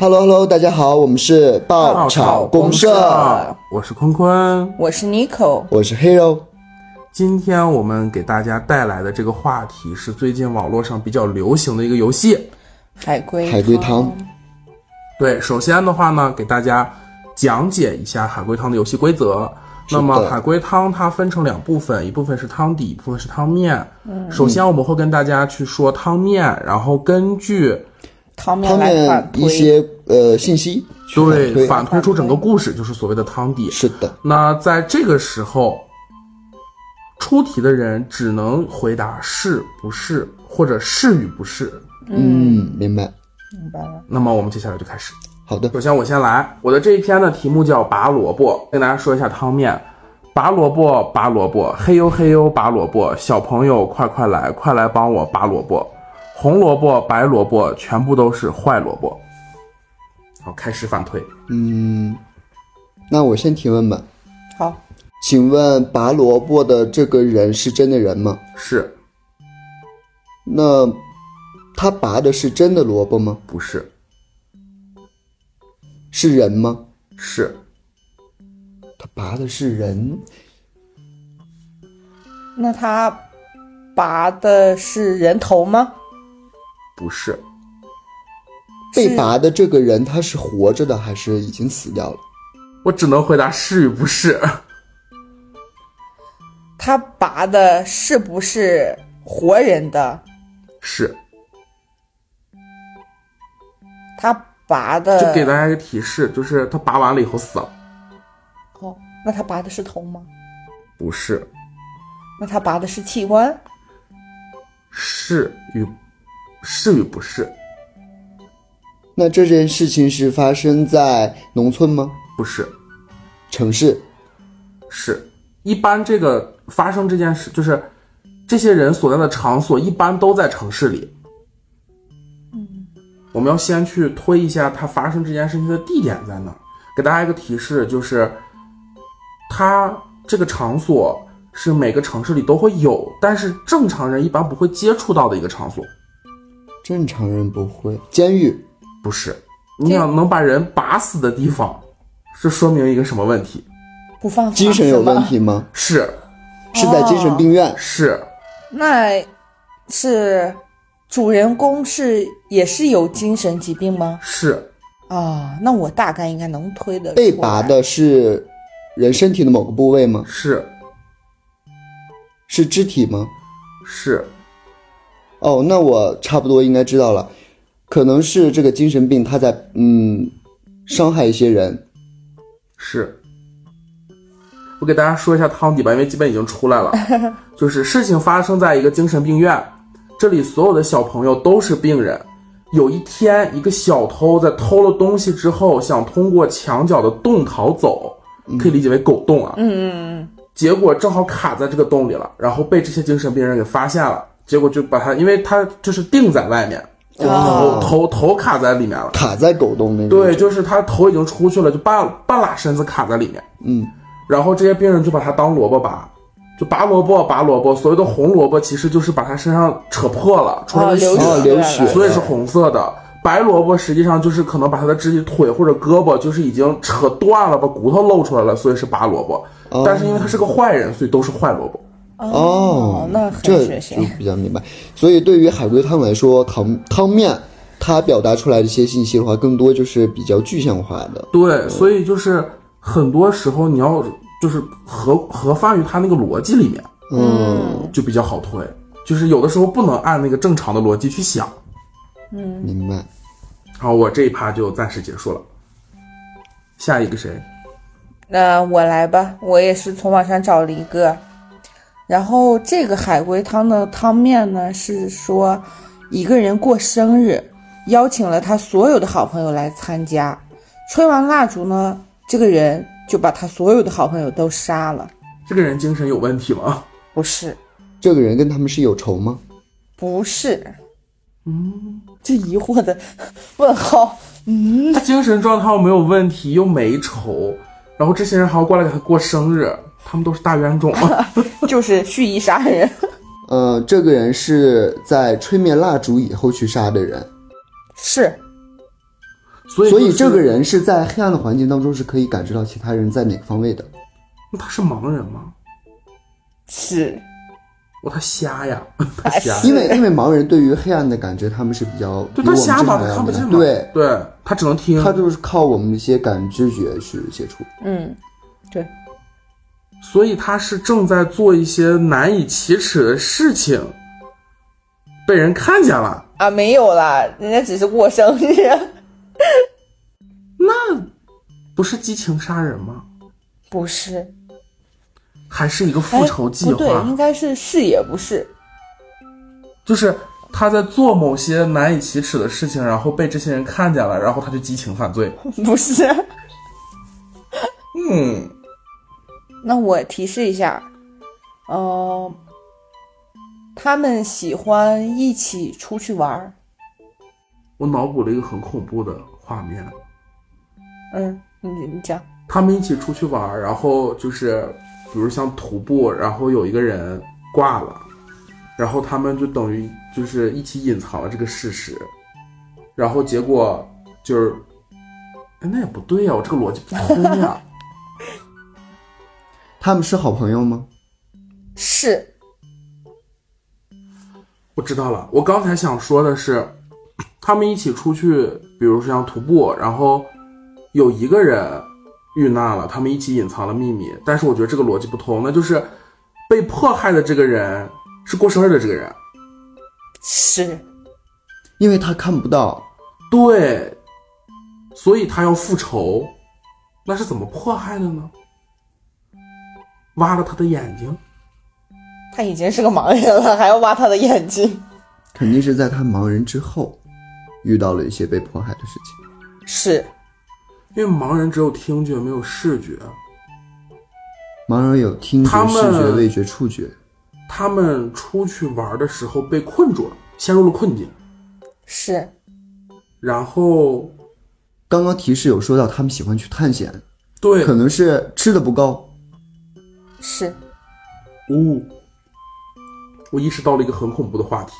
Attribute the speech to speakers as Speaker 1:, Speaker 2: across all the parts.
Speaker 1: Hello Hello，大家好，我们是爆炒公社，
Speaker 2: 我是坤坤，
Speaker 3: 我是 Nico，
Speaker 1: 我是 Hero。
Speaker 2: 今天我们给大家带来的这个话题是最近网络上比较流行的一个游戏——
Speaker 3: 海龟
Speaker 1: 海龟汤。
Speaker 2: 对，首先的话呢，给大家讲解一下海龟汤的游戏规则。那么海龟汤它分成两部分，一部分是汤底，一部分是汤面。嗯，首先我们会跟大家去说汤面，然后根据
Speaker 3: 汤面来反
Speaker 1: 推。一些呃信息，
Speaker 2: 对，反推出整个故事，就是所谓的汤底。
Speaker 1: 是的。
Speaker 2: 那在这个时候，出题的人只能回答是不是，或者是与不是。
Speaker 1: 嗯，明白。
Speaker 3: 明白了。
Speaker 2: 那么我们接下来就开始。
Speaker 1: 好的，
Speaker 2: 首先我先来，我的这一篇的题目叫拔萝卜，跟大家说一下汤面。拔萝卜，拔萝卜，嘿呦嘿呦拔萝卜，小朋友快快来，快来帮我拔萝卜。红萝卜，白萝卜，全部都是坏萝卜。好，开始反推。
Speaker 1: 嗯，那我先提问吧。
Speaker 3: 好，
Speaker 1: 请问拔萝卜的这个人是真的人吗？
Speaker 2: 是。
Speaker 1: 那他拔的是真的萝卜吗？
Speaker 2: 不是。
Speaker 1: 是人吗？
Speaker 2: 是。
Speaker 1: 他拔的是人。
Speaker 3: 那他拔的是人头吗？
Speaker 2: 不是。
Speaker 1: 被拔的这个人他是活着的还是已经死掉了？
Speaker 2: 我只能回答是与不是。
Speaker 3: 他拔的是不是活人的？
Speaker 2: 是。
Speaker 3: 他。拔的
Speaker 2: 就给大家一个提示，就是他拔完了以后死了。
Speaker 3: 哦，那他拔的是头吗？
Speaker 2: 不是。
Speaker 3: 那他拔的是器官？
Speaker 2: 是与是与不是？
Speaker 1: 那这件事情是发生在农村吗？
Speaker 2: 不是。
Speaker 1: 城市？
Speaker 2: 是。一般这个发生这件事，就是这些人所在的场所，一般都在城市里。我们要先去推一下它发生这件事情的地点在哪，给大家一个提示，就是它这个场所是每个城市里都会有，但是正常人一般不会接触到的一个场所。
Speaker 1: 正常人不会，监狱
Speaker 2: 不是。你想能把人拔死的地方，是说明一个什么问题？
Speaker 3: 不放
Speaker 1: 精神有问题吗？
Speaker 2: 是，
Speaker 1: 是在精神病院。
Speaker 2: 是，
Speaker 3: 那是。主人公是也是有精神疾病吗？
Speaker 2: 是
Speaker 3: 啊，那我大概应该能推的。
Speaker 1: 被拔的是人身体的某个部位吗？
Speaker 2: 是，
Speaker 1: 是肢体吗？
Speaker 2: 是。
Speaker 1: 哦，那我差不多应该知道了，可能是这个精神病他在嗯伤害一些人。
Speaker 2: 是，我给大家说一下汤底吧，因为基本已经出来了，就是事情发生在一个精神病院。这里所有的小朋友都是病人。有一天，一个小偷在偷了东西之后，想通过墙角的洞逃走，可以理解为狗洞啊。
Speaker 3: 嗯嗯嗯。
Speaker 2: 结果正好卡在这个洞里了，然后被这些精神病人给发现了。结果就把他，因为他就是定在外面，头头头卡在里面了，
Speaker 1: 卡在狗洞那。
Speaker 2: 对，就是他头已经出去了，就半半拉身子卡在里面。
Speaker 1: 嗯。
Speaker 2: 然后这些病人就把他当萝卜拔。就拔萝卜，拔萝卜。所谓的红萝卜，其实就是把他身上扯破了，出来
Speaker 3: 流
Speaker 1: 血，流血，
Speaker 2: 所以是红色的。白萝卜实际上就是可能把他的肢体、腿或者胳膊就是已经扯断了，把骨头露出来了，所以是拔萝卜。但是因为他是个坏人，所以都是坏萝卜。
Speaker 3: 哦，那
Speaker 1: 这就比较明白。所以对于海龟汤来说，汤汤面它表达出来的一些信息的话，更多就是比较具象化的。
Speaker 2: 对，所以就是很多时候你要。就是合合发于他那个逻辑里面，
Speaker 1: 嗯，
Speaker 2: 就比较好推。就是有的时候不能按那个正常的逻辑去想，
Speaker 3: 嗯，
Speaker 1: 明白。
Speaker 2: 好，我这一趴就暂时结束了。下一个谁？
Speaker 3: 那我来吧，我也是从网上找了一个。然后这个海龟汤的汤面呢，是说一个人过生日，邀请了他所有的好朋友来参加，吹完蜡烛呢，这个人。就把他所有的好朋友都杀了。
Speaker 2: 这个人精神有问题吗？
Speaker 3: 不是。
Speaker 1: 这个人跟他们是有仇吗？
Speaker 3: 不是。嗯，这疑惑的问号。嗯，
Speaker 2: 他精神状态没有问题，又没仇，然后这些人还要过来给他过生日，他们都是大冤种？
Speaker 3: 就是蓄意杀人。
Speaker 1: 呃，这个人是在吹灭蜡烛以后去杀的人。
Speaker 3: 是。
Speaker 1: 所以
Speaker 2: 所以
Speaker 1: 这个人是在黑暗的环境当中是可以感知到其他人在哪个方位的。
Speaker 2: 那他是盲人吗？
Speaker 3: 是
Speaker 2: 我他瞎呀，他
Speaker 3: 他
Speaker 2: 瞎。
Speaker 1: 因为因为盲人对于黑暗的感觉，他们是比较
Speaker 2: 对他瞎嘛，他看不见嘛。
Speaker 1: 对，
Speaker 2: 对，他只能听。
Speaker 1: 他就是靠我们一些感知觉去接触。
Speaker 3: 嗯，对，
Speaker 2: 所以他是正在做一些难以启齿的事情，被人看见了。
Speaker 3: 啊，没有啦，人家只是过生日，那
Speaker 2: 不是激情杀人吗？
Speaker 3: 不是
Speaker 2: 还是一个复仇计
Speaker 3: 划、不对，
Speaker 2: 划？
Speaker 3: 应该是是也不是，
Speaker 2: 就是他在做某些难以启齿的事情，然后被这些人看见了，然后他就激情犯罪。
Speaker 3: 不是。
Speaker 2: 嗯，
Speaker 3: 那我提示一下，呃，他们喜欢一起出去玩儿。
Speaker 2: 我脑补了一个很恐怖的画面。
Speaker 3: 嗯，你你讲，
Speaker 2: 他们一起出去玩儿，然后就是，比如像徒步，然后有一个人挂了，然后他们就等于就是一起隐藏了这个事实，然后结果就是，哎，那也不对呀、我这个逻辑不通呀。
Speaker 1: 他们是好朋友吗？
Speaker 3: 是
Speaker 2: 我知道了，我刚才想说的是，他们一起出去，比如说像徒步，然后有一个人遇难了，他们一起隐藏了秘密，但是我觉得这个逻辑不通，那就是被迫害的这个人是过生日的这个人。
Speaker 3: 是，
Speaker 1: 因为他看不到，
Speaker 2: 对，所以他要复仇，那是怎么迫害的呢？挖了他的眼睛，
Speaker 3: 他已经是个盲人了，还要挖他的眼睛。
Speaker 1: 肯定是在他盲人之后遇到了一些被迫害的事情。
Speaker 3: 是。
Speaker 2: 因为盲人只有听觉没有视觉，
Speaker 1: 盲人有听觉、视觉、味觉、触觉，
Speaker 2: 他们出去玩的时候被困住了，陷入了困境，
Speaker 3: 是，
Speaker 2: 然后
Speaker 1: 刚刚提示有说到他们喜欢去探险，
Speaker 2: 对，
Speaker 1: 可能是吃的不够，
Speaker 3: 是。
Speaker 2: 哦，我意识到了一个很恐怖的话题，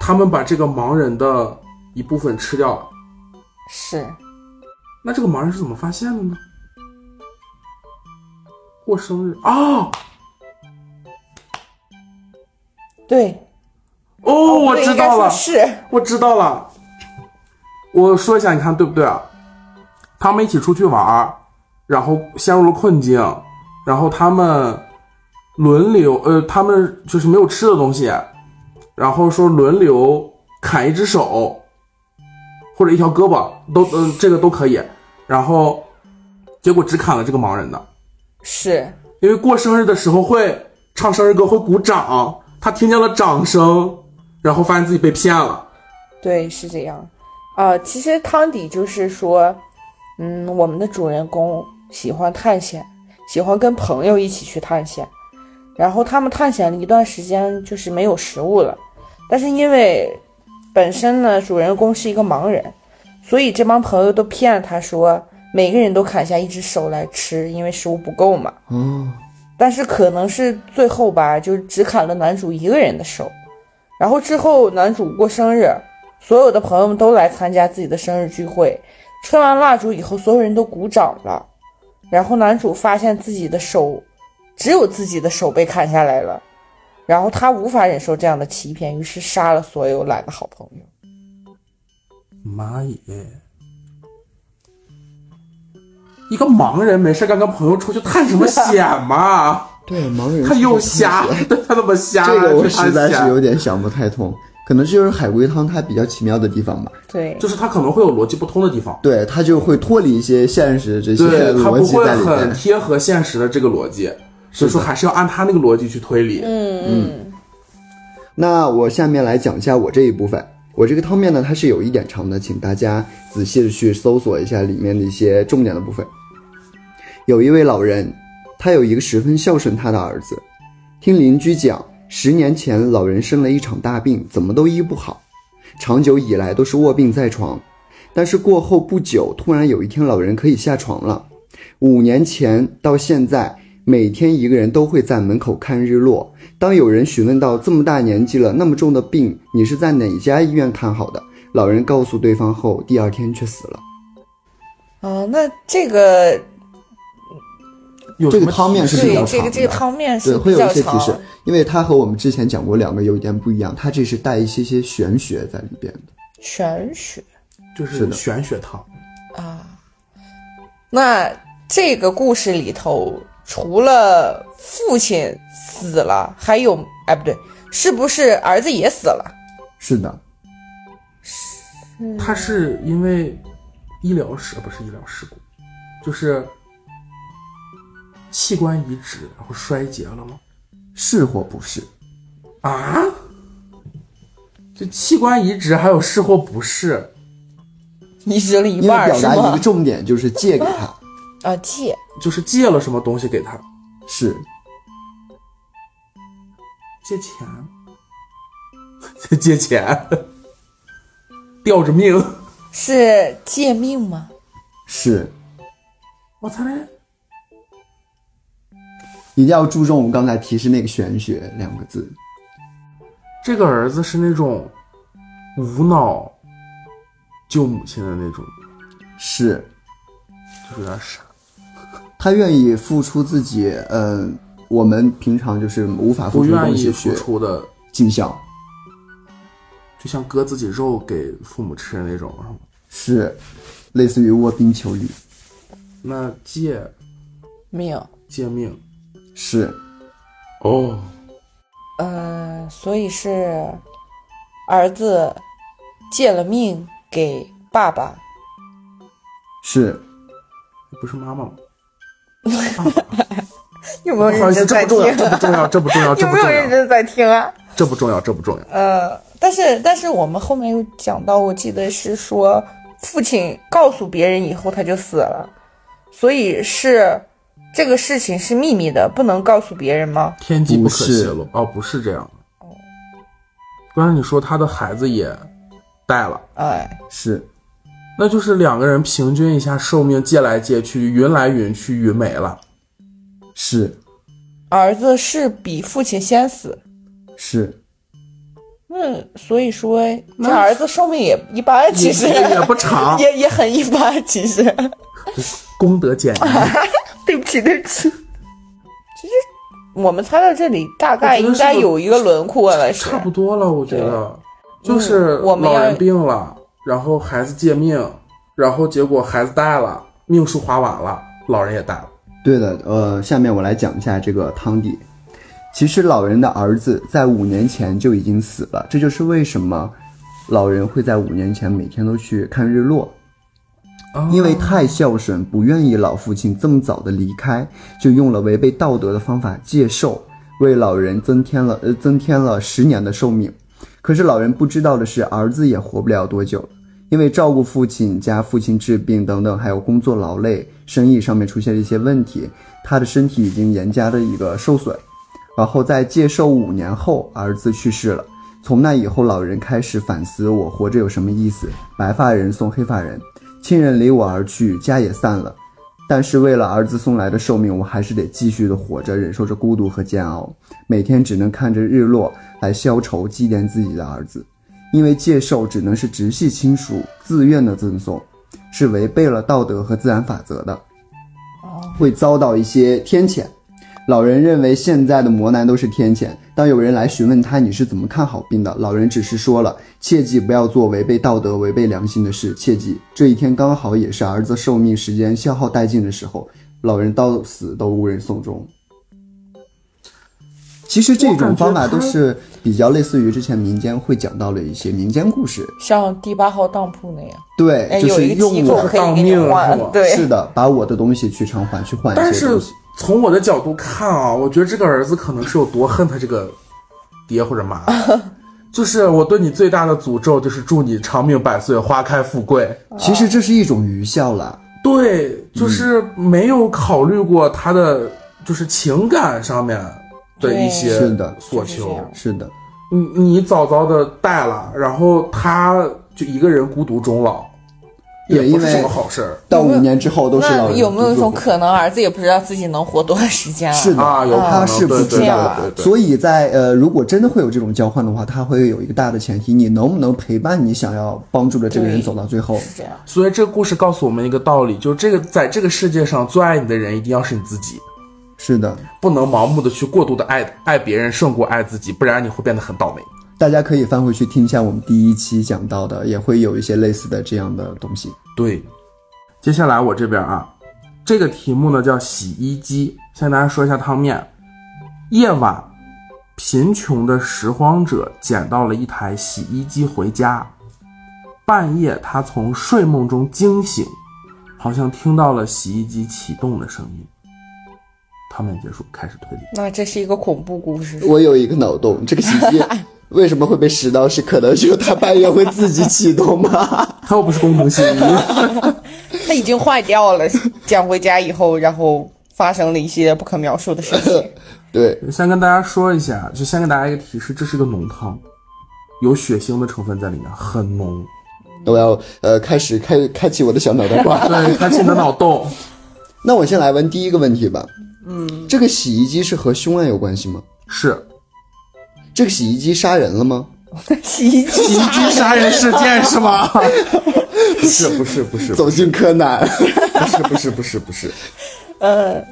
Speaker 2: 他们把这个盲人的一部分吃掉了，
Speaker 3: 是，
Speaker 2: 那这个盲人是怎么发现的呢？过生日。啊！
Speaker 3: 对，
Speaker 2: 哦，我知道了，
Speaker 3: 是。
Speaker 2: 我知道了。我说一下，你看对不对啊？他们一起出去玩，然后陷入了困境，然后他们轮流，呃，他们就是没有吃的东西，然后说轮流砍一只手或者一条胳膊，都，呃，这个都可以。然后结果只砍了这个盲人的，
Speaker 3: 是，
Speaker 2: 因为过生日的时候会唱生日歌，会鼓掌，他听见了掌声，然后发现自己被骗了。
Speaker 3: 对，是这样。啊、其实汤底就是说，嗯，我们的主人公喜欢探险，喜欢跟朋友一起去探险。然后他们探险了一段时间，就是没有食物了。但是因为本身呢，主人公是一个盲人，所以这帮朋友都骗他说，每个人都砍下一只手来吃，因为食物不够嘛。
Speaker 1: 哦，
Speaker 3: 但是可能是最后吧，就只砍了男主一个人的手。然后之后男主过生日，所有的朋友们都来参加自己的生日聚会。吹完蜡烛以后，所有人都鼓掌了。然后男主发现自己的手，只有自己的手被砍下来了。然后他无法忍受这样的欺骗，于是杀了所有来的好朋友。
Speaker 2: 妈耶！一个盲人没事干跟朋友出去探什么险嘛？
Speaker 1: 对，盲人
Speaker 2: 他又瞎，对他怎么瞎？
Speaker 1: 这个我实在是有点想不太通，可能这就是海龟汤它比较奇妙的地方吧。
Speaker 3: 对，
Speaker 2: 就是它可能会有逻辑不通的地方，
Speaker 1: 对，它就会脱离一些现实这些
Speaker 2: 对他不会
Speaker 1: 逻辑在里面。
Speaker 2: 很贴合现实的这个逻辑，所以说还是要按他那个逻辑去推理。
Speaker 3: 嗯嗯，
Speaker 1: 那我下面来讲一下我这一部分。我这个汤面呢，它是有一点长的，请大家仔细的去搜索一下里面的一些重点的部分。有一位老人，他有一个十分孝顺他的儿子。听邻居讲，十年前老人生了一场大病，怎么都医不好，长久以来都是卧病在床。但是过后不久，突然有一天，老人可以下床了。五年前到现在，每天一个人都会在门口看日落。当有人询问到这么大年纪了，那么重的病，你是在哪家医院看好的？老人告诉对方后，第二天却死了。
Speaker 3: 哦，那这个
Speaker 2: 有
Speaker 1: 这个汤面是比
Speaker 3: 对
Speaker 1: 较长
Speaker 3: 这个这个
Speaker 1: 的
Speaker 3: 汤面
Speaker 1: 对，
Speaker 3: 是
Speaker 1: 会有
Speaker 3: 比较长
Speaker 1: 一些提示，因为它和我们之前讲过两个有一点不一样，它这是带一些些玄学在里边的。
Speaker 3: 玄学
Speaker 2: 就是玄学汤，
Speaker 3: 啊。那这个故事里头，除了父亲死了，还有哎不对，是不是儿子也死了？
Speaker 1: 是的，是
Speaker 2: 他是因为医疗事不是医疗事故，就是器官移植然后衰竭了吗？
Speaker 1: 是或不是？
Speaker 2: 啊？这器官移植还有是或不是？
Speaker 3: 移植了一半儿是
Speaker 1: 表达一个？重点就是借给他，
Speaker 3: 啊，借
Speaker 2: 就是借了什么东西给他？
Speaker 1: 是
Speaker 2: 借钱？借钱？吊着命？
Speaker 3: 是借命吗？
Speaker 1: 是，
Speaker 2: 我操嘞！
Speaker 1: 一定要注重我们刚才提示那个玄学两个字。
Speaker 2: 这个儿子是那种无脑救母亲的那种，
Speaker 1: 是
Speaker 2: 就是有点傻。
Speaker 1: 他愿意付出自己，嗯、我们平常就是无法付
Speaker 2: 不
Speaker 1: 出的
Speaker 2: 愿意付
Speaker 1: 东西去
Speaker 2: 出的，
Speaker 1: 尽孝，
Speaker 2: 就像割自己肉给父母吃的那种，是吗？
Speaker 1: 是类似于卧冰求鲤，
Speaker 2: 那借
Speaker 3: 命。
Speaker 2: 借命
Speaker 1: 是
Speaker 2: 哦，
Speaker 3: 嗯、所以是儿子借了命给爸爸。
Speaker 1: 是
Speaker 2: 不是妈妈吗？
Speaker 3: 有没有
Speaker 2: 不好意思，
Speaker 3: 认真在
Speaker 2: 这不重要，
Speaker 3: 听？
Speaker 2: 这不重要，这不重要，这
Speaker 3: 有没有
Speaker 2: 不重要，
Speaker 3: 认真在听啊？
Speaker 2: 这不重要，这不重要。
Speaker 3: 呃，但是但是我们后面有讲到，我记得是说父亲告诉别人以后他就死了，所以是这个事情是秘密的，不能告诉别人吗？
Speaker 2: 天机不可泄露。哦，不是这样的。刚才你说他的孩子也带了，
Speaker 3: 哎，
Speaker 1: 是
Speaker 2: 那就是两个人平均一下寿命，借来借去，云来云去，云没了。
Speaker 1: 是
Speaker 3: 儿子是比父亲先死，
Speaker 1: 是
Speaker 3: 那所以说这儿子寿命也一般，其实
Speaker 2: 也也不长，
Speaker 3: 也也很一般，其实。
Speaker 2: 功德减一。
Speaker 3: 对不起，对不起。其实我们猜到这里，大概应该有一个轮廓了，
Speaker 2: 差不多了，我觉得就是老人病了，然后孩子借命，然后结果孩子带了，命数花完了，老人也带了。
Speaker 1: 对的。呃，下面我来讲一下这个汤底。其实老人的儿子在五年前就已经死了，这就是为什么老人会在五年前每天都去看日落。因为太孝顺，不愿意老父亲这么早的离开，就用了违背道德的方法借寿，为老人增添了呃增添了十年的寿命。可是老人不知道的是，儿子也活不了多久了，因为照顾父亲加父亲治病等等，还有工作劳累、生意上面出现了一些问题，他的身体已经严加的一个受损。然后在借寿五年后，儿子去世了。从那以后，老人开始反思我活着有什么意思？白发人送黑发人，亲人离我而去，家也散了。但是为了儿子送来的寿命，我还是得继续的活着，忍受着孤独和煎熬，每天只能看着日落来消愁，祭奠自己的儿子。因为借寿只能是直系亲属自愿的赠送，是违背了道德和自然法则的，会遭到一些天谴。老人认为现在的磨难都是天谴。当有人来询问他你是怎么看好病的，老人只是说了：切记不要做违背道德、违背良心的事。切记这一天刚好也是儿子寿命时间消耗殆尽的时候，老人到死都无人送终。其实这种方法都是比较类似于之前民间会讲到的一些民间故事，
Speaker 3: 像第八号当铺那样，
Speaker 1: 对，
Speaker 3: 哎，
Speaker 1: 就是
Speaker 3: 有一个机
Speaker 1: 用我
Speaker 2: 当命
Speaker 3: 对，
Speaker 1: 是的，把我的东西去偿还，去换一些东西。
Speaker 2: 从我的角度看啊，我觉得这个儿子可能是有多恨他这个爹或者妈，就是我对你最大的诅咒就是祝你长命百岁，花开富贵。
Speaker 1: 其实这是一种愚孝了。
Speaker 2: 对，就是没有考虑过他的就是情感上面的一些
Speaker 1: 是的
Speaker 2: 所求。
Speaker 3: 是
Speaker 1: 的，
Speaker 2: 你你早早的带了，然后他就一个人孤独终老，
Speaker 1: 对，因为
Speaker 2: 也不是什么好事儿
Speaker 1: 到五年之后都是老人
Speaker 3: 有没有一种可能，儿子也不知道自己能活多长时间了？
Speaker 1: 是的
Speaker 2: 啊，有
Speaker 1: 他是不知道
Speaker 3: 的
Speaker 2: 对对对
Speaker 1: 所以在呃，如果真的会有这种交换的话，他会有一个大的前提，你能不能陪伴你想要帮助的这个人走到最后？
Speaker 3: 是这样。
Speaker 2: 所以这个故事告诉我们一个道理，就是这个在这个世界上最爱你的人一定要是你自己，
Speaker 1: 是的，
Speaker 2: 不能盲目的去过度的爱爱别人胜过爱自己，不然你会变得很倒霉。
Speaker 1: 大家可以翻回去听一下我们第一期讲到的，也会有一些类似的这样的东西。
Speaker 2: 对，接下来我这边啊，这个题目呢叫洗衣机，向大家说一下汤面。夜晚，贫穷的拾荒者捡到了一台洗衣机回家。半夜，他从睡梦中惊醒，好像听到了洗衣机启动的声音。汤面结束，开始推理。
Speaker 3: 那这是一个恐怖故事。
Speaker 1: 我有一个脑洞，这个洗衣机 为什么会被拾到？是可能就它半夜会自己启动吗？
Speaker 2: 它又不是工程洗衣，
Speaker 3: 它已经坏掉了，捡回家以后，然后发生了一些不可描述的事情。
Speaker 1: 对，
Speaker 2: 先跟大家说一下，就先给大家一个提示，这是个浓汤，有血腥的成分在里面，很浓。
Speaker 1: 我要呃开始开开启我的小脑袋瓜。
Speaker 2: 对，开启你的脑洞。
Speaker 1: 那我先来问第一个问题吧。嗯，这个洗衣机是和凶案有关系吗？
Speaker 2: 是
Speaker 1: 这个洗衣机杀人了吗？
Speaker 3: 洗衣机
Speaker 2: 洗衣机杀人事件是吗？不是不是不是
Speaker 1: 走进柯南。
Speaker 2: 不是不是不是不是，
Speaker 3: 呃，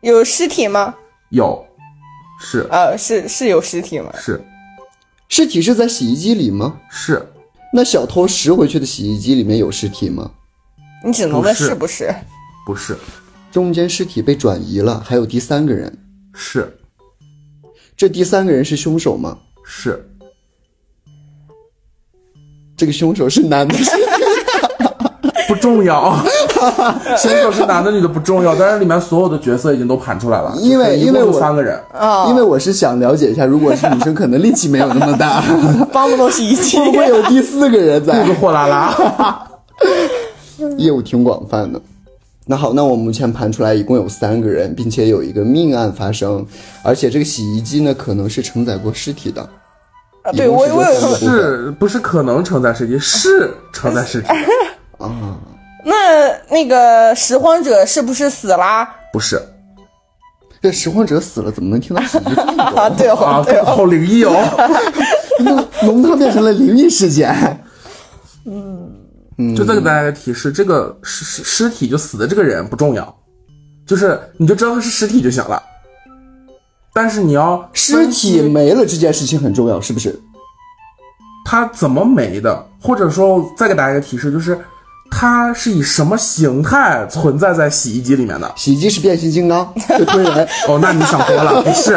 Speaker 3: 有尸体吗？
Speaker 2: 有，是
Speaker 3: 呃，是是有尸体吗？
Speaker 2: 是
Speaker 1: 尸体是在洗衣机里吗？
Speaker 2: 是，
Speaker 1: 那小偷拾回去的洗衣机里面有尸体吗？
Speaker 3: 你只能问
Speaker 2: 是
Speaker 3: 不是？
Speaker 2: 不是
Speaker 1: 中间尸体被转移了，还有第三个人，
Speaker 2: 是
Speaker 1: 这第三个人是凶手吗？
Speaker 2: 是
Speaker 1: 这个凶手是男的，
Speaker 2: 不重要，凶手是男的女的不重要，但是里面所有的角色已经都盘出来了，
Speaker 1: 因为
Speaker 2: 一共
Speaker 1: 因为我
Speaker 2: 三个人，
Speaker 3: 啊、
Speaker 1: 因为我是想了解一下，如果是女生，可能力气没有那么大，
Speaker 3: 帮不动洗衣机。
Speaker 1: 会不会有第四个人
Speaker 2: 肚子
Speaker 1: 在？
Speaker 2: 货拉拉。
Speaker 1: 业务挺广泛的。那好，那我目前盘出来一共有三个人，并且有一个命案发生，而且这个洗衣机呢可能是承载过尸体的。
Speaker 3: 啊对我我有
Speaker 1: 是
Speaker 2: 不是可能承载尸体？是承载尸体啊，
Speaker 3: 那那个拾荒者是不是死啦？
Speaker 2: 不是
Speaker 1: 这拾荒者死了，怎么能听到洗衣机这么
Speaker 3: 啊，对哦，
Speaker 2: 啊
Speaker 3: 对，哦，
Speaker 2: 好灵异哦。
Speaker 1: 浓汤变成了灵异事件。
Speaker 2: 就再给大家一个提示，这个尸尸尸体就死的这个人不重要，就是你就知道他是尸体就行了。但是你要
Speaker 1: 尸体没了这件事情很重要，是不是？
Speaker 2: 他怎么没的，或者说再给大家一个提示，就是他是以什么形态存在在洗衣机里面的？
Speaker 1: 洗衣机是变形金刚，会推人，
Speaker 2: 哦，那你想多了，不是？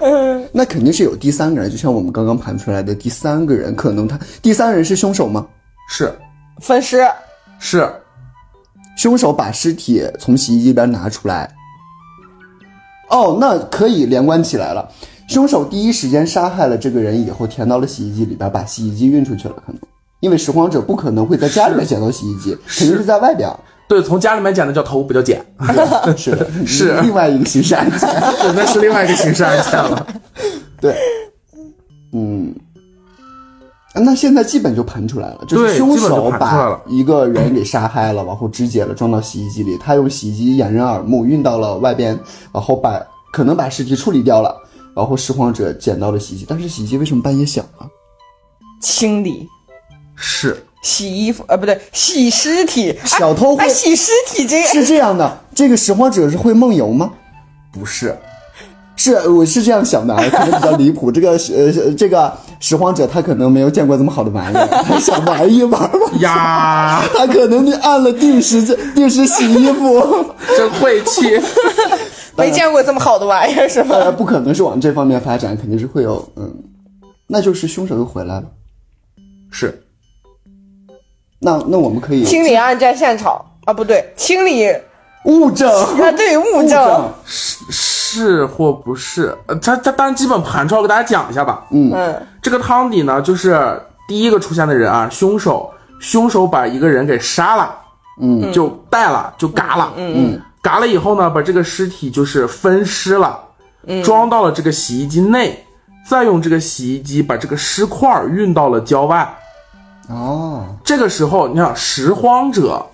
Speaker 1: 那肯定是有第三个人，就像我们刚刚盘出来的第三个人，可能他第三个人是凶手吗？
Speaker 2: 是
Speaker 3: 分尸。
Speaker 2: 是
Speaker 1: 凶手把尸体从洗衣机里边拿出来。哦，那可以连贯起来了。凶手第一时间杀害了这个人以后，填到了洗衣机里边，把洗衣机运出去了，可能。因为拾荒者不可能会在家里面捡到洗衣机，肯定是在外边。
Speaker 2: 对，从家里面捡的叫偷，不叫捡，
Speaker 1: 是的，
Speaker 2: 是
Speaker 1: 另外一个刑事案件。
Speaker 2: 对，那是另外一个刑事案件了。
Speaker 1: 对，嗯，那现在基本就盘出来了，就是凶手把一个人给杀害了，然后肢解了，装到洗衣机里，他用洗衣机掩人耳目，运到了外边，然后把可能把尸体处理掉了，然后拾荒者捡到了洗衣机，但是洗衣机为什么半夜响啊？
Speaker 3: 清理、
Speaker 2: 是
Speaker 3: 洗衣服，呃，不对，洗尸体。
Speaker 1: 小偷会
Speaker 3: 哎，洗尸体这个
Speaker 1: 是这样的，这个拾荒者是会梦游吗？
Speaker 2: 不是？
Speaker 1: 是，我是这样想的，啊，可能比较离谱。这个呃，这个拾荒者他可能没有见过这么好的玩意儿，他想玩一玩吧。
Speaker 2: 呀，
Speaker 1: 他可能就按了定时定时洗衣服，
Speaker 2: 真晦气。
Speaker 3: 没见过这么好的玩意儿是吗？
Speaker 1: 呃，不可能是往这方面发展，肯定是会有，嗯，那就是凶手又回来了。
Speaker 2: 是
Speaker 1: 那那我们可以
Speaker 3: 清理案件现场啊，不对，清理
Speaker 1: 物证，
Speaker 3: 啊，对，物证。
Speaker 2: 是是或不是？呃，他他当然基本盘出来，我给大家讲一下吧。
Speaker 1: 嗯，
Speaker 3: 嗯，
Speaker 2: 这个汤底呢，就是第一个出现的人啊，凶手，凶手把一个人给杀了，
Speaker 1: 嗯，
Speaker 2: 就带了，就嘎了，嗯，嘎了以后呢，把这个尸体就是分尸了，装到了这个洗衣机内，再用这个洗衣机把这个尸块儿运到了郊外，
Speaker 1: 哦，
Speaker 2: 这个时候，你想拾荒者，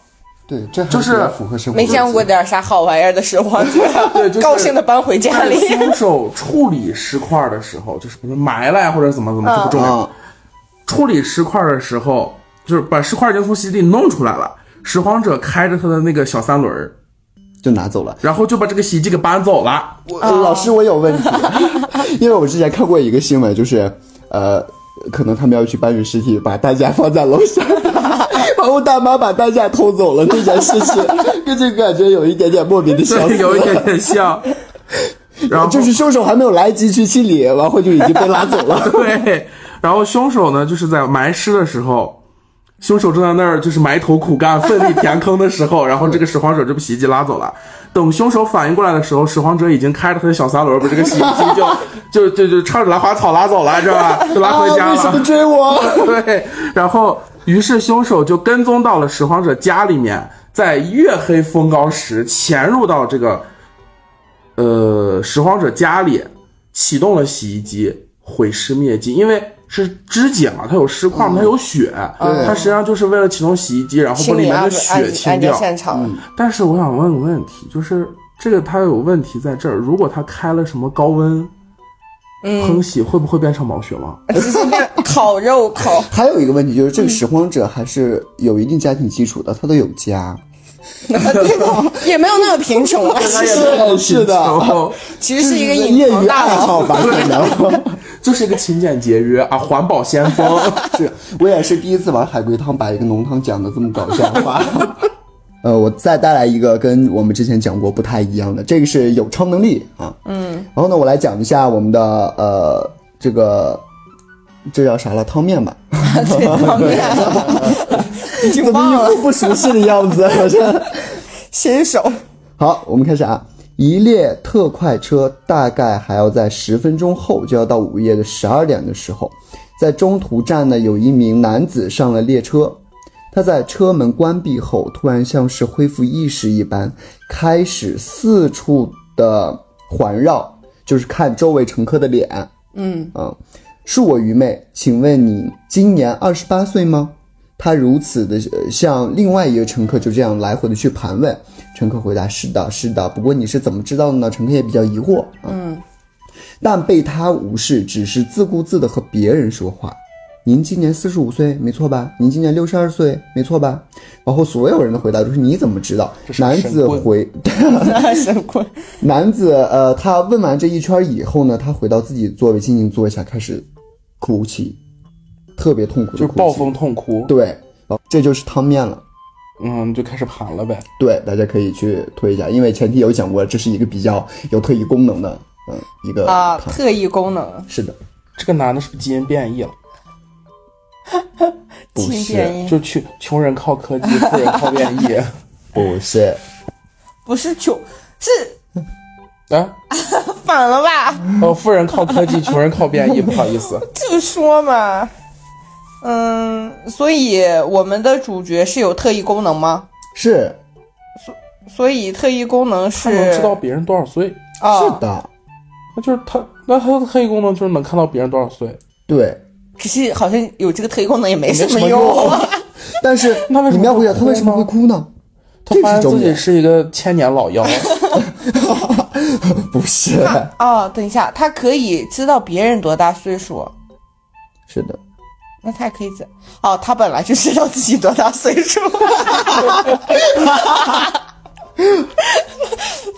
Speaker 1: 对，这还
Speaker 2: 就是
Speaker 1: 符合生活。
Speaker 3: 没见过。点啥好玩意儿的拾荒者，
Speaker 2: 对，就是
Speaker 3: 高兴的搬回家里。
Speaker 2: 在凶手处理尸块的时候，就是比如埋了呀，或者怎么怎么，这不重要。
Speaker 1: 啊，
Speaker 2: 处理尸块的时候，就是把尸块已经从洗地里弄出来了，拾荒者开着他的那个小三轮儿，
Speaker 1: 就拿走了。
Speaker 2: 然后就把这个洗衣机给搬走了。
Speaker 1: 我、老师，我有问题，因为我之前看过一个新闻，就是呃，可能他们要去搬运尸体，把担架放在楼下，然后大妈把担架偷走了，这件事情 跟这个感觉有一点点莫名的相
Speaker 2: 对，
Speaker 1: 似，
Speaker 2: 有一点点像。然后
Speaker 1: 就是凶手还没有来及去清理，然后就已经被拉走了。
Speaker 2: 对，然后凶手呢，就是在埋尸的时候，凶手正在那儿就是埋头苦干、奋力填坑的时候，然后这个拾荒者就被洗衣机拉走了。等凶手反应过来的时候，拾荒者已经开着他的小三轮，把这个洗衣机就就就就插着兰花草拉走了，知道吧？就拉回家
Speaker 1: 啊、为什么。追我？
Speaker 2: 对，然后于是凶手就跟踪到了拾荒者家里面，在月黑风高时潜入到这个呃拾荒者家里，启动了洗衣机，毁尸灭迹。因为是肢解嘛，它有尸块嘛，它有血，
Speaker 1: 对
Speaker 2: 它实际上就是为了启动洗衣机，然后把里面的血清掉。
Speaker 3: 安现场，
Speaker 2: 但是我想问个问题，就是这个它有问题在这儿，如果它开了什么高温烹洗，会不会变成毛血旺？
Speaker 3: 直接变烤肉烤。
Speaker 1: 还有一个问题就是，这个拾荒者还是有一定家庭基础的，他都有家。
Speaker 3: 也没有那么贫穷啊，其实
Speaker 1: 是的
Speaker 3: 其实是一个
Speaker 1: 业余
Speaker 3: 大佬。
Speaker 1: 爱好吧，可能。
Speaker 2: 就是一个勤俭节约啊，环保先锋。
Speaker 1: 是我也是第一次玩海龟汤，把一个浓汤讲的这么搞笑化。呃，我再带来一个跟我们之前讲过不太一样的，这个是有超能力啊。嗯。然后呢，我来讲一下我们的呃这个这叫啥了？汤面吧。
Speaker 3: 这汤面 已经
Speaker 1: 怎么
Speaker 3: 忘了
Speaker 1: 一副不熟悉的样子？好像。
Speaker 3: 新手。
Speaker 1: 好，我们开始啊。一列特快车大概还要在十分钟后就要到午夜的十二点的时候，在中途站呢，有一名男子上了列车。他在车门关闭后，突然像是恢复意识一般，开始四处的环绕，就是看周围乘客的脸。
Speaker 3: 嗯
Speaker 1: 啊，恕我愚昧，请问你今年二十八岁吗？他如此的呃向另外一个乘客就这样来回的去盘问，乘客回答是的，是的。不过你是怎么知道的呢？乘客也比较疑惑啊，
Speaker 3: 嗯，
Speaker 1: 但被他无视，只是自顾自的和别人说话。您今年四十五岁，没错吧？您今年六十二岁，没错吧？然后所有人的回答都是你怎么知道？男子回
Speaker 3: 神棍。
Speaker 1: 男子呃，他问完这一圈以后呢，他回到自己座位，静静坐下，开始哭泣，特别痛苦的哭泣。
Speaker 2: 就是暴风痛哭，
Speaker 1: 对，哦这就是汤面了。
Speaker 2: 嗯，就开始盘了呗。
Speaker 1: 对，大家可以去推一下，因为前提有讲过，这是一个比较有特异功能的，嗯，一个
Speaker 3: 啊，特异功能，
Speaker 1: 是的，
Speaker 2: 这个男的是不是基因变异了？
Speaker 1: 不是
Speaker 2: 就穷穷人靠科技，富人靠变异。
Speaker 1: 不是，
Speaker 3: 不是穷，是
Speaker 2: 啊，
Speaker 3: 反了吧？
Speaker 2: 哦，富人靠科技，穷人靠变异，不好意思。
Speaker 3: 就说嘛，嗯，所以我们的主角是有特异功能吗？
Speaker 1: 是
Speaker 3: 所所以特异功能是
Speaker 2: 能知道别人多少岁，
Speaker 3: 啊，
Speaker 1: 是的，
Speaker 2: 那就是他，那他的特异功能就是能看到别人多少岁。
Speaker 1: 对。
Speaker 3: 可是好像有这个特异功能也没什
Speaker 2: 么
Speaker 3: 用。
Speaker 1: 但是
Speaker 2: 那为什么
Speaker 1: 他为什么会哭呢？
Speaker 2: 他发现自己
Speaker 1: 是
Speaker 2: 一个千年老妖，
Speaker 1: 不是，
Speaker 3: 哦，等一下，他可以知道别人多大岁数，
Speaker 1: 是的，
Speaker 3: 那他也可以知哦，他本来就知道自己多大岁数。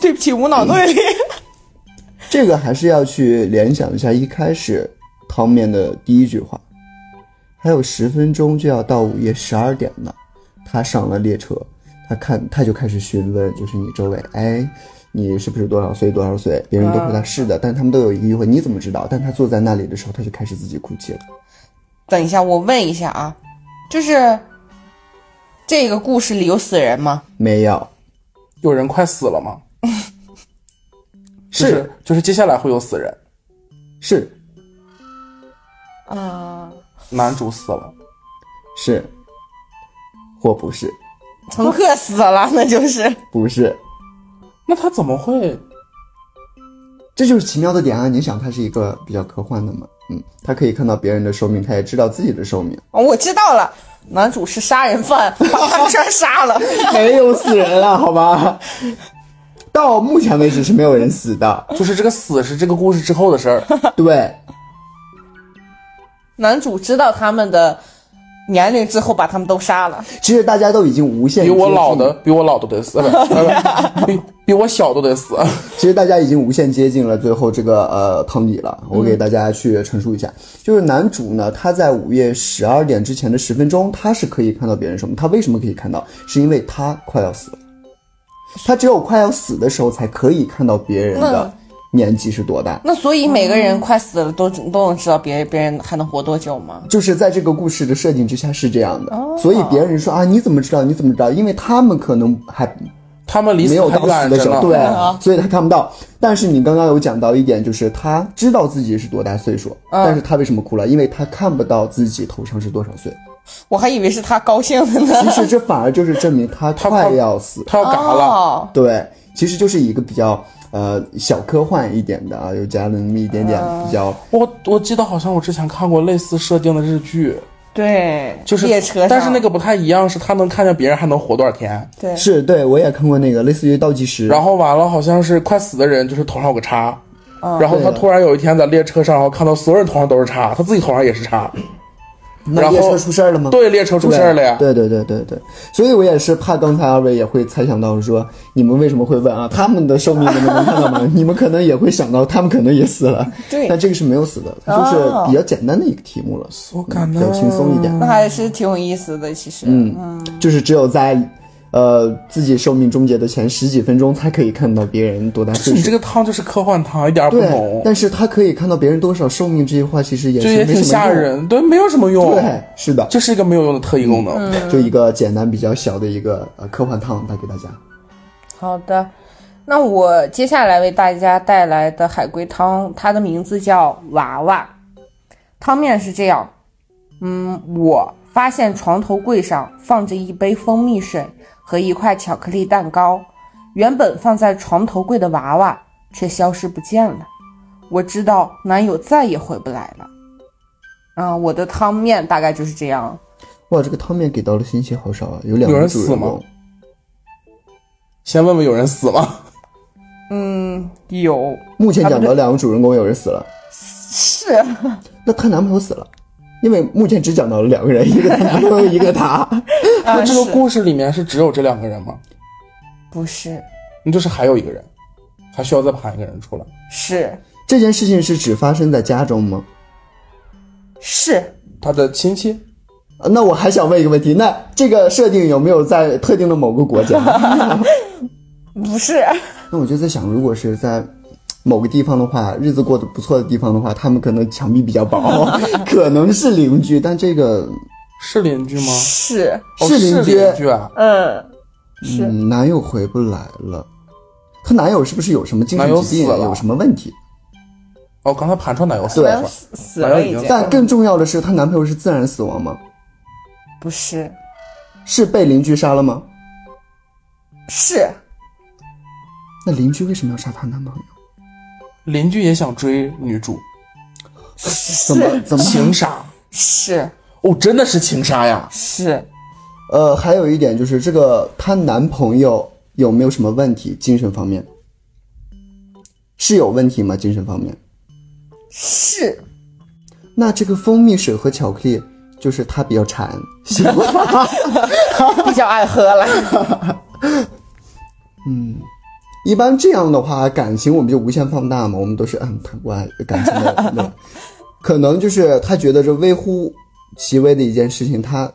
Speaker 3: 对不起，无脑对立。
Speaker 1: 这个还是要去联想一下一开始汤面的第一句话，还有十分钟就要到午夜十二点了，他上了列车，他看他就开始询问，就是你周围，哎，你是不是多少岁多少岁？别人都回答是的，但他们都有一个疑惑，你怎么知道？但他坐在那里的时候，他就开始自己哭泣了。
Speaker 3: 等一下，我问一下啊，就是这个故事里有死人吗？
Speaker 1: 没有，
Speaker 2: 有人快死了吗？就是就是接下来会有死人，
Speaker 1: 是
Speaker 3: 啊、
Speaker 2: 男主死了，
Speaker 1: 是，或不是，
Speaker 3: 乘客死了，那就是
Speaker 1: 不是，
Speaker 2: 那他怎么会？
Speaker 1: 这这就是奇妙的点啊！你想，它是一个比较科幻的嘛，嗯，他可以看到别人的寿命，他也知道自己的寿命，
Speaker 3: 哦，我知道了，男主是杀人犯，把他们全杀了。
Speaker 1: 没有死人了，好吧？到目前为止是没有人死的，
Speaker 2: 就是这个死是这个故事之后的事儿。
Speaker 1: 对，
Speaker 3: 男主知道他们的年龄之后，把他们都杀了。
Speaker 1: 其实大家都已经无限
Speaker 2: 比我
Speaker 1: 接近
Speaker 2: 老的，比我老的得死，比比我小都得死。
Speaker 1: 其实大家已经无限接近了最后这个呃汤底了，我给大家去陈述一下，就是男主呢，他在午夜十二点之前的十分钟，他是可以看到别人什么？他为什么可以看到？是因为他快要死了，他只有快要死的时候才可以看到别人的年纪是多大。
Speaker 3: 那所以每个人快死了都都能知道别人别人还能活多久吗？
Speaker 1: 就是在这个故事的设定之下是这样的，所以别人说啊，你怎么知道？你怎么知道？因为他们可能还
Speaker 2: 他们离死
Speaker 1: 没有到死的时候。对
Speaker 3: 啊，
Speaker 1: 所以他看不到。但是你刚刚有讲到一点，就是他知道自己是多大岁数，但是他为什么哭了？因为他看不到自己头上是多少岁。
Speaker 3: 我还以为是他高兴的呢。
Speaker 1: 其实这反而就是证明他快要死。
Speaker 2: 他要嘎了，
Speaker 3: 哦，
Speaker 1: 对，其实就是一个比较呃小科幻一点的啊，又加了那么一点点比较。
Speaker 2: 我我记得好像我之前看过类似设定的日剧，
Speaker 3: 对，
Speaker 2: 就是
Speaker 3: 列车，
Speaker 2: 但是那个不太一样，是他能看见别人还能活多少天。
Speaker 3: 对
Speaker 1: 是对，我也看过那个类似于倒计时，
Speaker 2: 然后完了，好像是快死的人，就是头上有个叉。
Speaker 3: 嗯
Speaker 2: 然后他突然有一天在列车上，然后看到所有人头上都是叉，他自己头上也是叉。然后
Speaker 1: 那列车出事儿了吗？
Speaker 2: 对，列车出事儿了呀。
Speaker 1: 对对对对对，所以我也是怕刚才二位也会猜想到说，你们为什么会问啊？他们的寿命你们能看到吗？你们可能也会想到，他们可能也死了。
Speaker 3: 对
Speaker 1: 但这个是没有死的，它就是比较简单的一个题目了，
Speaker 2: 我感
Speaker 1: 比较轻松一点。
Speaker 3: 那还是挺有意思的，其实。
Speaker 1: 嗯，就是只有在呃自己寿命终结的前十几分钟才可以看到别人多大岁数
Speaker 2: 你这。个汤就是科幻汤，一点儿不
Speaker 1: 对
Speaker 2: 浓，，
Speaker 1: 但是他可以看到别人多少寿命这句话，其实也
Speaker 2: 就是也挺。吓人，对，没有什么用。
Speaker 1: 对，是的，
Speaker 2: 这是一个没有用的特异功能。
Speaker 1: 就一个简单比较小的一个呃科幻汤带给大家。
Speaker 3: 好的，那我接下来为大家带来的海龟汤，它的名字叫娃娃。汤面是这样，嗯，我发现床头柜上放着一杯蜂蜜水和一块巧克力蛋糕，原本放在床头柜的娃娃却消失不见了。我知道男友再也回不来了。啊，我的汤面大概就是这样。
Speaker 1: 哇，这个汤面给到的信息好少啊，有两个
Speaker 2: 有人死吗。先问问有人死吗？
Speaker 3: 嗯，有
Speaker 1: 目前讲到两个主人公有人死了，
Speaker 3: 是
Speaker 1: 那她男朋友死了，因为目前只讲到了两个人，一个她男朋友，一个她。
Speaker 3: 啊，
Speaker 2: 那这个故事里面是只有这两个人吗？
Speaker 3: 不是
Speaker 2: 那就是还有一个人，还需要再盘一个人出来。
Speaker 3: 是
Speaker 1: 这件事情是只发生在家中吗？
Speaker 3: 是
Speaker 2: 他的亲戚
Speaker 1: 呃那我还想问一个问题，那这个设定有没有在特定的某个国家？
Speaker 3: 不是？
Speaker 1: 那我就在想，如果是在某个地方的话，日子过得不错的地方的话，他们可能墙壁比较薄，可能是邻居，但这个
Speaker 2: 是邻居吗？
Speaker 3: 是，
Speaker 2: 哦
Speaker 1: 是邻居
Speaker 2: 邻居啊，
Speaker 3: 嗯，是
Speaker 1: 嗯，男友回不来了。她男友是不是有什么精神疾病，
Speaker 2: 死了
Speaker 1: 有什么问题？
Speaker 2: 哦，刚才盘出来男友死
Speaker 1: 对
Speaker 2: 了，
Speaker 3: 死死了已经，
Speaker 1: 但更重要的是，她男朋友是自然死亡吗？
Speaker 3: 不是
Speaker 1: 是被邻居杀了吗？
Speaker 3: 是
Speaker 1: 那邻居为什么要杀她男朋友？
Speaker 2: 邻居也想追女主，
Speaker 1: 怎么 怎么？
Speaker 2: 情杀
Speaker 3: 是
Speaker 2: 哦，真的是情杀呀！
Speaker 3: 是
Speaker 1: 呃，还有一点就是，这个她男朋友有没有什么问题？精神方面是有问题吗？精神方面？
Speaker 3: 是
Speaker 1: 那这个蜂蜜水和巧克力，就是他比较馋，喜欢。
Speaker 3: 比较爱喝了，
Speaker 1: 一般这样的话，感情我们就无限放大嘛，我们都是嗯谈过爱感情的，对吧？可能就是她觉得这微乎其微的一件事情，她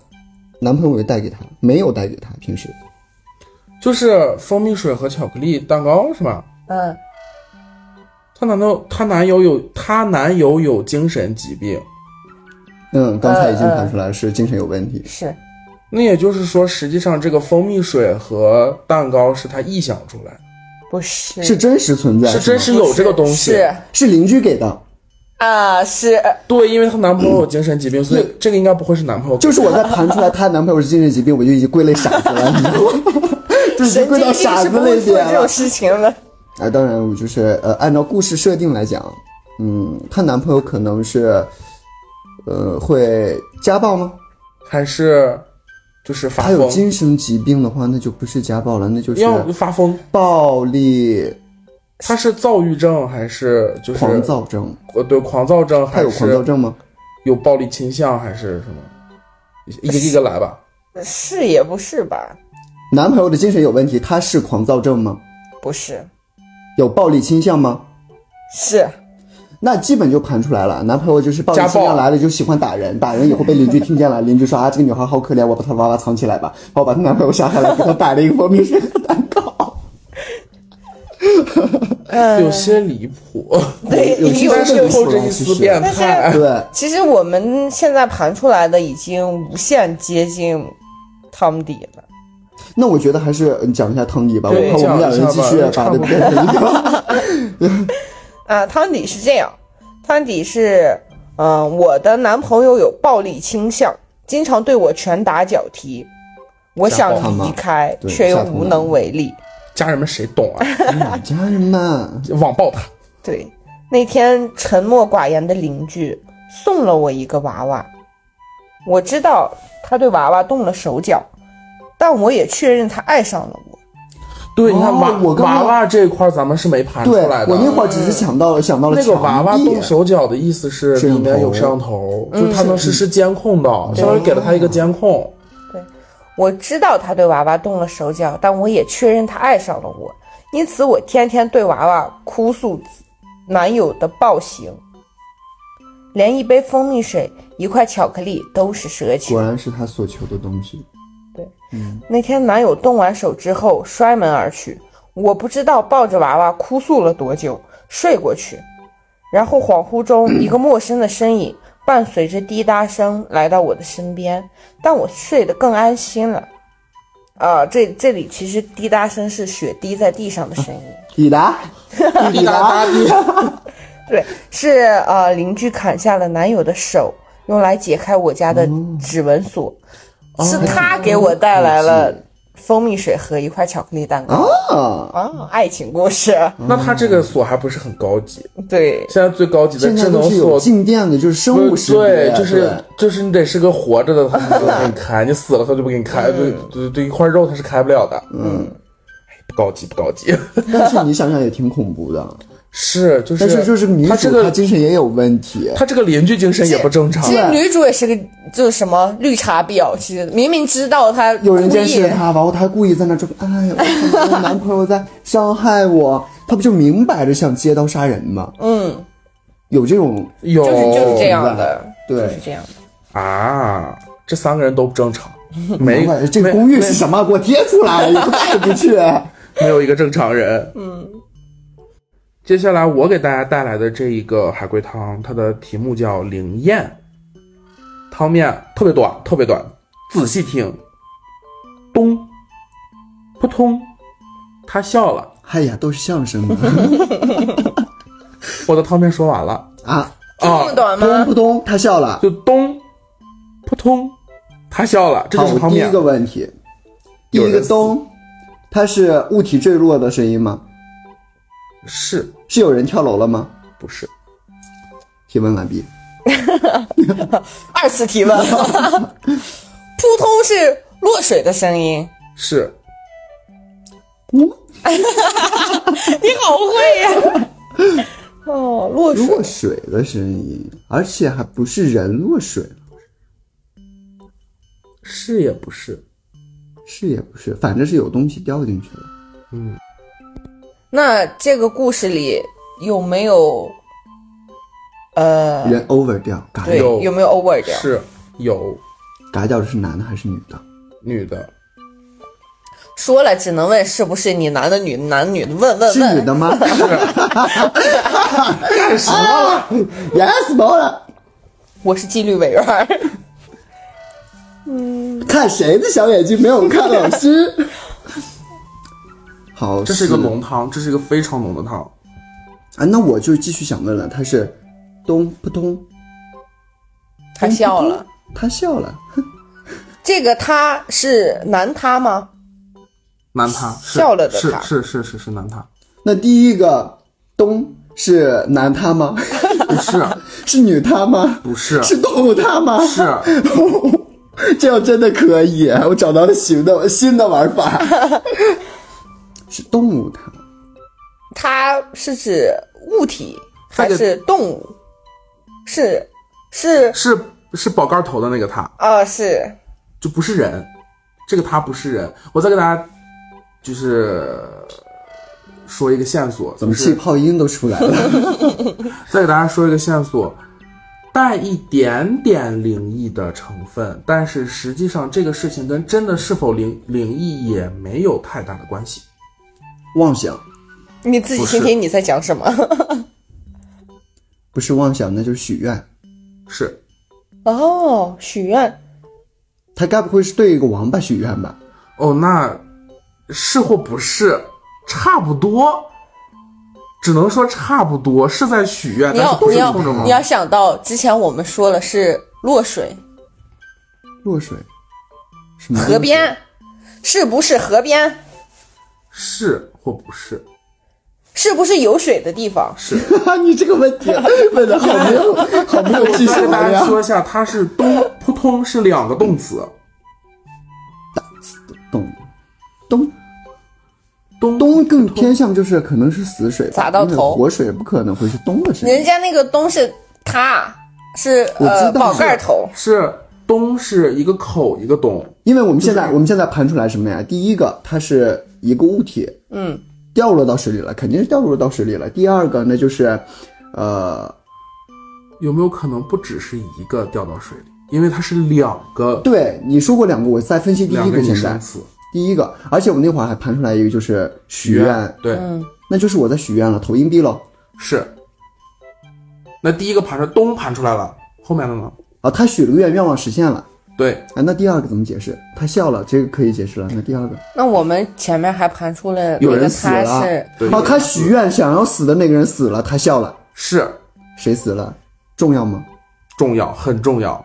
Speaker 1: 男朋友有带给她，没有带给她，平时。
Speaker 2: 就是蜂蜜水和巧克力蛋糕是吧？
Speaker 3: 嗯，
Speaker 2: 她男朋友，她男友有，她男友有精神疾病，
Speaker 1: 嗯，刚才已经
Speaker 3: 嗯嗯
Speaker 1: 盘出来是精神有问题，
Speaker 3: 是。
Speaker 2: 那也就是说，实际上这个蜂蜜水和蛋糕是她臆想出来的，
Speaker 3: 不是
Speaker 1: 是真实存在，
Speaker 2: 是真实有这个东西。
Speaker 3: 是
Speaker 1: 是邻居给的。
Speaker 3: 啊是
Speaker 2: 对，因为她男朋友有精神疾病，所以这个应该不会是男朋友。
Speaker 1: 就是我在盘出来她男朋友是精神疾病，我就已经归类傻子了，你知道吗？就已经归到傻子类别了
Speaker 3: 做这种。事情的，
Speaker 1: 啊，当然我就是呃，按照故事设定来讲，嗯，她男朋友可能是呃会家暴吗？
Speaker 2: 还是就是发
Speaker 1: 他有
Speaker 2: 疯，
Speaker 1: 精神疾病的话，那就不是家暴了，那就是
Speaker 2: 要发疯，
Speaker 1: 暴力
Speaker 2: 他是躁郁症还是就是
Speaker 1: 狂躁症。
Speaker 2: 呃对狂躁症还
Speaker 1: 他有狂躁
Speaker 2: 是
Speaker 1: 症吗？
Speaker 2: 有暴力倾向还是什么？一个一个来吧。
Speaker 3: 是也不是吧？
Speaker 1: 男朋友的精神有问题，他是狂躁症吗？
Speaker 3: 不是，
Speaker 1: 有暴力倾向吗？
Speaker 3: 是
Speaker 1: 那基本就盘出来了，男朋友就是暴力
Speaker 2: 家暴
Speaker 1: 倾向来了，就喜欢打人，打人以后被邻居听见了，邻居说啊，这个女孩好可怜，我把她娃娃藏起来吧，然后把她男朋友杀下来，给她摆了一个蜂蜜水和蛋糕。
Speaker 3: 嗯，
Speaker 2: 有些离谱，
Speaker 3: 对，
Speaker 1: 有些
Speaker 3: 有
Speaker 1: 真的
Speaker 2: 背后这一丝变态。
Speaker 1: 对，
Speaker 3: 其实我们现在盘出来的已经无限接近汤底了。
Speaker 1: 那我觉得还是嗯讲一下汤底吧，我我们两人继续把它变成一个。
Speaker 3: 啊，汤底是这样，汤底是，嗯、我的男朋友有暴力倾向，经常对我拳打脚踢，我想离开，却又无能为力。
Speaker 2: 家人们谁懂啊？
Speaker 1: 家人们，
Speaker 2: 网暴他，
Speaker 3: 对，那天沉默寡言的邻居送了我一个娃娃，我知道他对娃娃动了手脚，但我也确认他爱上了我。
Speaker 2: 对，你看
Speaker 1: 哦
Speaker 2: 娃
Speaker 1: 我刚刚
Speaker 2: 娃娃这一块咱们是没盘出来的。
Speaker 1: 我那会儿只是想到了想到了
Speaker 2: 那个娃娃动手脚的意思是里面有摄像头，就是它能实时监控到，相当于给了他一个监控。
Speaker 3: 对我知道他对娃娃动了手脚，但我也确认他爱上了我，因此我天天对娃娃哭诉男友的暴行，连一杯蜂蜜水、一块巧克力都是奢求
Speaker 1: 果。然是他所求的东西。
Speaker 3: 那天男友动完手之后摔门而去，我不知道抱着娃娃哭诉了多久，睡过去，然后恍惚中一个陌生的身影伴随着滴答声来到我的身边，但我睡得更安心了。啊、这这里其实滴答声是血滴在地上的声音，
Speaker 1: 滴答，
Speaker 2: 滴答？滴答滴，
Speaker 3: 对，是呃邻居砍下了男友的手，用来解开我家的指纹锁，是他给我带来了蜂蜜水和一块巧克力蛋糕。
Speaker 1: 啊，
Speaker 3: 啊，爱情故事，
Speaker 2: 那他这个锁还不是很高级。
Speaker 3: 对，
Speaker 2: 现在最高级的智能锁，
Speaker 1: 静电的，就是生物识别，
Speaker 2: 对，就是就是你得是个活着的，他才能给你开。你死了，他就不给你开。对对对，一块肉他是开不了的。嗯，不高级不高级。
Speaker 1: 但是你想想也挺恐怖的。
Speaker 2: 是，就是，
Speaker 1: 但是就是女主
Speaker 2: 他这个
Speaker 1: 她精神也有问题，
Speaker 2: 她这个邻居精神也不正常
Speaker 3: 其。实女主也是个就是什么绿茶婊，其实明明知道她
Speaker 1: 有人监视她，然后她还故意在那装，哎呀，我看到我男朋友在伤害我，她不就明摆着想借刀杀人吗？
Speaker 3: 嗯，
Speaker 1: 有这种
Speaker 2: 有
Speaker 3: 就是就是这样的，
Speaker 1: 对
Speaker 3: 就是这样的。
Speaker 2: 啊，这三个人都不正常，没
Speaker 1: 难怪这个公寓是什么？给我贴出来，也不带不去。
Speaker 2: 没有一个正常人。嗯，接下来我给大家带来的这一个海龟汤，它的题目叫灵验。汤面特别短，特别短，仔细听。咚，扑通，他笑了。
Speaker 1: 哎呀，都是相声的
Speaker 2: 我的汤面说完了
Speaker 1: 啊！
Speaker 3: 这么短
Speaker 1: 咚？扑通，他笑了。
Speaker 2: 就咚，扑通，他笑了。这，就是汤面
Speaker 1: 第一个。问题，第一个咚，它是物体坠落的声音吗？
Speaker 2: 是
Speaker 1: 是有人跳楼了吗？
Speaker 2: 不是？
Speaker 1: 提问完毕。
Speaker 3: 二次提问，扑通是落水的声音，
Speaker 2: 是
Speaker 3: 你好会呀、哦，落水
Speaker 1: 落水的声音，而且还不是人落水，
Speaker 2: 是也不是？
Speaker 1: 是也不是，反正是有东西掉进去了。
Speaker 2: 嗯，
Speaker 3: 那这个故事里有没有呃，
Speaker 1: 人 over 掉，嘎
Speaker 3: 对，
Speaker 1: 掉，
Speaker 2: 有
Speaker 3: 有没有 over 掉？
Speaker 2: 是有
Speaker 1: 嘎掉的是男的还是女的？
Speaker 2: 女的，
Speaker 3: 说了只能问是不是你男的女的男女的，问问
Speaker 1: 是女。的吗？是干什么了？Yes，毛了。
Speaker 3: 我是纪律委员儿，
Speaker 1: 看谁的小眼睛没有看老师？好，
Speaker 2: 这是一个浓汤，这是一个非常浓的汤。
Speaker 1: 啊，那我就继续想问了，他是咚扑通，
Speaker 3: 他 笑了。
Speaker 1: 他笑了，
Speaker 3: 这个他是男他吗？
Speaker 2: 男他是
Speaker 3: 笑了的他
Speaker 2: 是是是是是男他，
Speaker 1: 那第一个咚是男他吗？
Speaker 2: 不是，
Speaker 1: 是女他吗？
Speaker 2: 不是，
Speaker 1: 是动物他吗？
Speaker 2: 是
Speaker 1: 这样真的可以，我找到了新的新的玩法，是动物它。
Speaker 3: 它是指物体还是动物？是是
Speaker 2: 是是宝盖头的那个它，
Speaker 3: 啊、是
Speaker 2: 就不是人，这个它不是人。我再给大家就是说一个线索，
Speaker 1: 怎么气泡音都出来了？
Speaker 2: 再给大家说一个线索，带一点点灵异的成分，但是实际上这个事情跟真的是否灵灵异也没有太大的关系。
Speaker 1: 妄想。
Speaker 3: 你自己听听你在讲什么？
Speaker 1: 不是妄想，那就是许愿。
Speaker 2: 是。
Speaker 3: 哦，许愿。
Speaker 1: 他该不会是对一个王八许愿吧？
Speaker 2: 哦，那是或不是，差不多，只能说差不多是在许愿，
Speaker 3: 你
Speaker 2: 但是不
Speaker 3: 要你要你要想到之前我们说了是落水。
Speaker 1: 落水，什么
Speaker 3: 河边，是不是河边？
Speaker 2: 是或不是
Speaker 3: 是不是有水的地方？
Speaker 2: 是。
Speaker 1: 你这个问题 问的好没有 好没有技
Speaker 2: 再跟大
Speaker 1: 术含量。
Speaker 2: 家说一下，它是东扑通是两个动词，
Speaker 1: 咚咚
Speaker 2: 咚
Speaker 1: 咚更偏向就是可能是死水
Speaker 3: 砸到头
Speaker 1: 活水不可能会是东的声音。
Speaker 3: 人家那个东是它，是呃宝盖头，
Speaker 2: 是东是一个口一个东，
Speaker 1: 因为我们现在
Speaker 2: 就是
Speaker 1: 我们现在盘出来什么呀？第一个，它是一个物体
Speaker 3: 嗯，
Speaker 1: 掉落到水里了，肯定是掉落到水里了。第二个，那就是，呃，
Speaker 2: 有没有可能不只是一个掉到水里？因为它是两个
Speaker 1: 对你说过两个，我再分析第一个现在
Speaker 2: 声词，
Speaker 1: 第一个，而且我那会儿还盘出来一个就是许愿，
Speaker 2: 对，
Speaker 3: 嗯
Speaker 1: 那就是我在许愿了，投硬币喽。
Speaker 2: 是。那第一个盘出来，咚盘出来了，后面的呢？
Speaker 1: 啊，他许了个愿，愿望实现了。
Speaker 2: 对，
Speaker 1: 啊，那第二个怎么解释？他笑了，这个可以解释了。那第二个，
Speaker 3: 那我们前面还盘出了
Speaker 1: 有人死了
Speaker 3: 是
Speaker 1: 哦，他许愿想要死的那个人死了，他笑了，
Speaker 2: 是
Speaker 1: 谁死了？重要吗？
Speaker 2: 重要，很重要。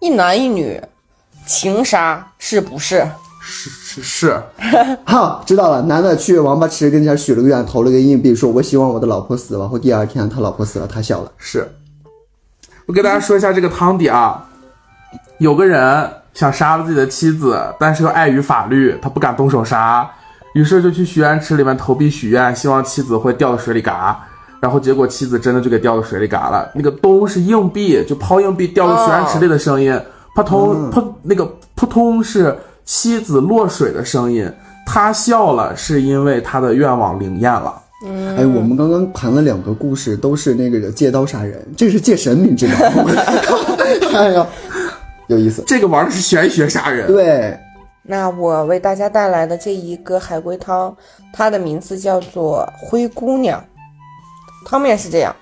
Speaker 3: 一男一女，情杀是不是？
Speaker 2: 是是是，
Speaker 1: 哈，知道了。男的去王八池跟前许了个愿，投了个硬币，说我希望我的老婆死。然后第二天他老婆死了，他笑了。
Speaker 2: 是，我给大家说一下这个汤底啊。有个人想杀了自己的妻子，但是又碍于法律，他不敢动手杀，于是就去许愿池里面投币许愿，希望妻子会掉到水里嘎。然后结果妻子真的就给掉到水里嘎了。那个咚是硬币，就抛硬币掉到许愿池里的声音，扑通扑那个扑通是妻子落水的声音。他笑了，是因为他的愿望灵验了。
Speaker 1: 哎，我们刚刚谈了两个故事，都是那个借刀杀人，这是借神明之刀。哎呀，有意思。
Speaker 2: 这个玩的是玄学杀人。
Speaker 1: 对，
Speaker 3: 那我为大家带来的这一个海龟汤，它的名字叫做《灰姑娘》。汤面是这样：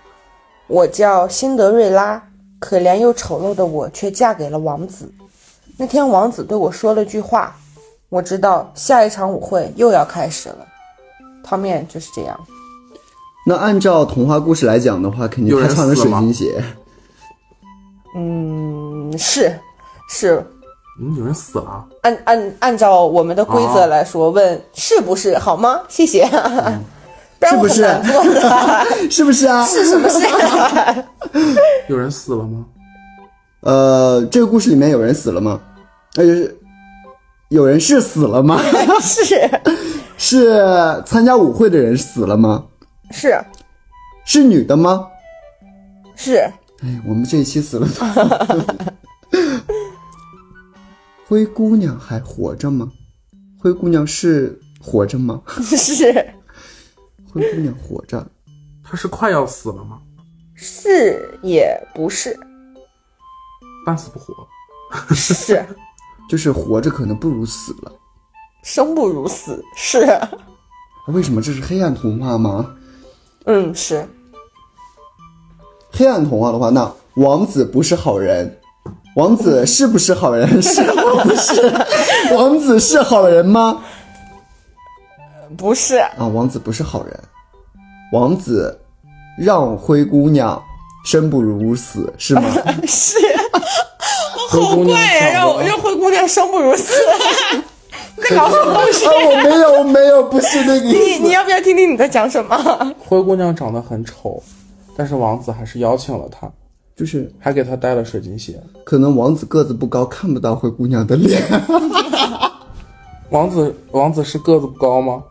Speaker 3: 我叫辛德瑞拉，可怜又丑陋的我却嫁给了王子。那天王子对我说了句话，我知道下一场舞会又要开始了。汤面就是这样。
Speaker 1: 那按照童话故事来讲的话，肯定他穿的水晶鞋。
Speaker 3: 嗯，是是，
Speaker 2: 嗯，有人死了。
Speaker 3: 按按按照我们的规则来说，问是不是好吗？谢谢。不然我
Speaker 1: 是不是
Speaker 3: 很难做的。
Speaker 1: 是不是啊？
Speaker 3: 是什么是？
Speaker 2: 有人死了吗？
Speaker 1: 呃，这个故事里面有人死了吗？呃，有人是死了吗？
Speaker 3: 是
Speaker 1: 是参加舞会的人死了吗？
Speaker 3: 是
Speaker 1: 是女的吗？
Speaker 3: 是，
Speaker 1: 哎，我们这一期死了多少灰姑娘还活着吗？灰姑娘是活着吗？
Speaker 3: 是
Speaker 1: 灰姑娘活着，
Speaker 2: 她是快要死了吗？
Speaker 3: 是也不是
Speaker 2: 半死不活。
Speaker 3: 是
Speaker 1: 就是活着可能不如死了。
Speaker 3: 生不如死是
Speaker 1: 为什么这是黑暗童话吗？
Speaker 3: 嗯是
Speaker 1: 黑暗童话的话，那王子不是好人，王子是不是好人？是或不是？王子是好人吗？
Speaker 3: 不是
Speaker 1: 啊，王子不是好人，王子让灰姑娘生不如死，是吗？
Speaker 3: 是？
Speaker 2: 灰姑娘
Speaker 3: 怪呀，让我让灰姑娘生不如死，你在搞什么东西？
Speaker 1: 啊，我没有，我没有，不是那个
Speaker 3: 你
Speaker 1: 意思。
Speaker 3: 你要不要听听你在讲什么？
Speaker 2: 灰姑娘长得很丑，但是王子还是邀请了她，
Speaker 1: 就是
Speaker 2: 还给他带了水晶鞋。
Speaker 1: 可能王子个子不高，看不到灰姑娘的脸。
Speaker 2: 王子王子是个子不高吗？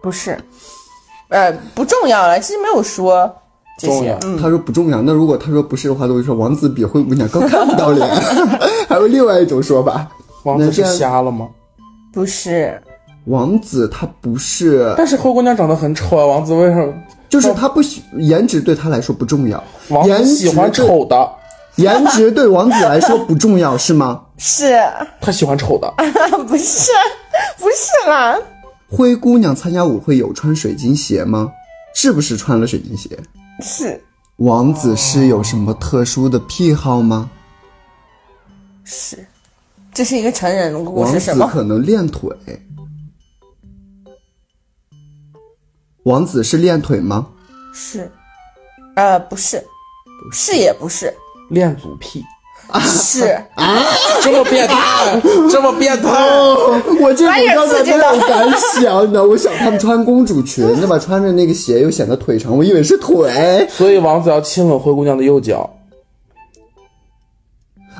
Speaker 3: 不是，呃，不重要了，其实没有说这些
Speaker 2: 重要。
Speaker 3: 嗯，
Speaker 1: 他说不重要，那如果他说不是的话，都会说王子比灰姑娘高，看不到脸。还有另外一种说法，
Speaker 2: 王子是瞎了吗？
Speaker 3: 不是，
Speaker 1: 王子他不是，
Speaker 2: 但是灰姑娘长得很丑啊，王子为什么？
Speaker 1: 就是他不喜颜值对他来说不重要，
Speaker 2: 王
Speaker 1: 颜值
Speaker 2: 子喜欢，丑的，
Speaker 1: 颜值对王子来说不重要是吗？
Speaker 3: 是
Speaker 2: 他喜欢丑的。
Speaker 3: 不是？不是啦，
Speaker 1: 灰姑娘参加舞会有穿水晶鞋吗？是不是穿了水晶鞋？
Speaker 3: 是
Speaker 1: 王子是有什么特殊的癖好吗？
Speaker 3: 是，这是一个成人的故
Speaker 1: 王
Speaker 3: 事，什么？
Speaker 1: 子可能练腿。王子是练腿吗？
Speaker 3: 是，呃，不是，是也不是，
Speaker 2: 恋足癖，
Speaker 3: 是啊
Speaker 2: 这么变态，这么变态。
Speaker 1: 哦，我这
Speaker 3: 哎呀
Speaker 1: 我刚才
Speaker 3: 刺激到
Speaker 1: 没有敢想，你知道，我想他们穿公主裙，对吧？穿着那个鞋又显得腿长，我以为是腿。
Speaker 2: 所以王子要亲吻灰姑娘的右脚。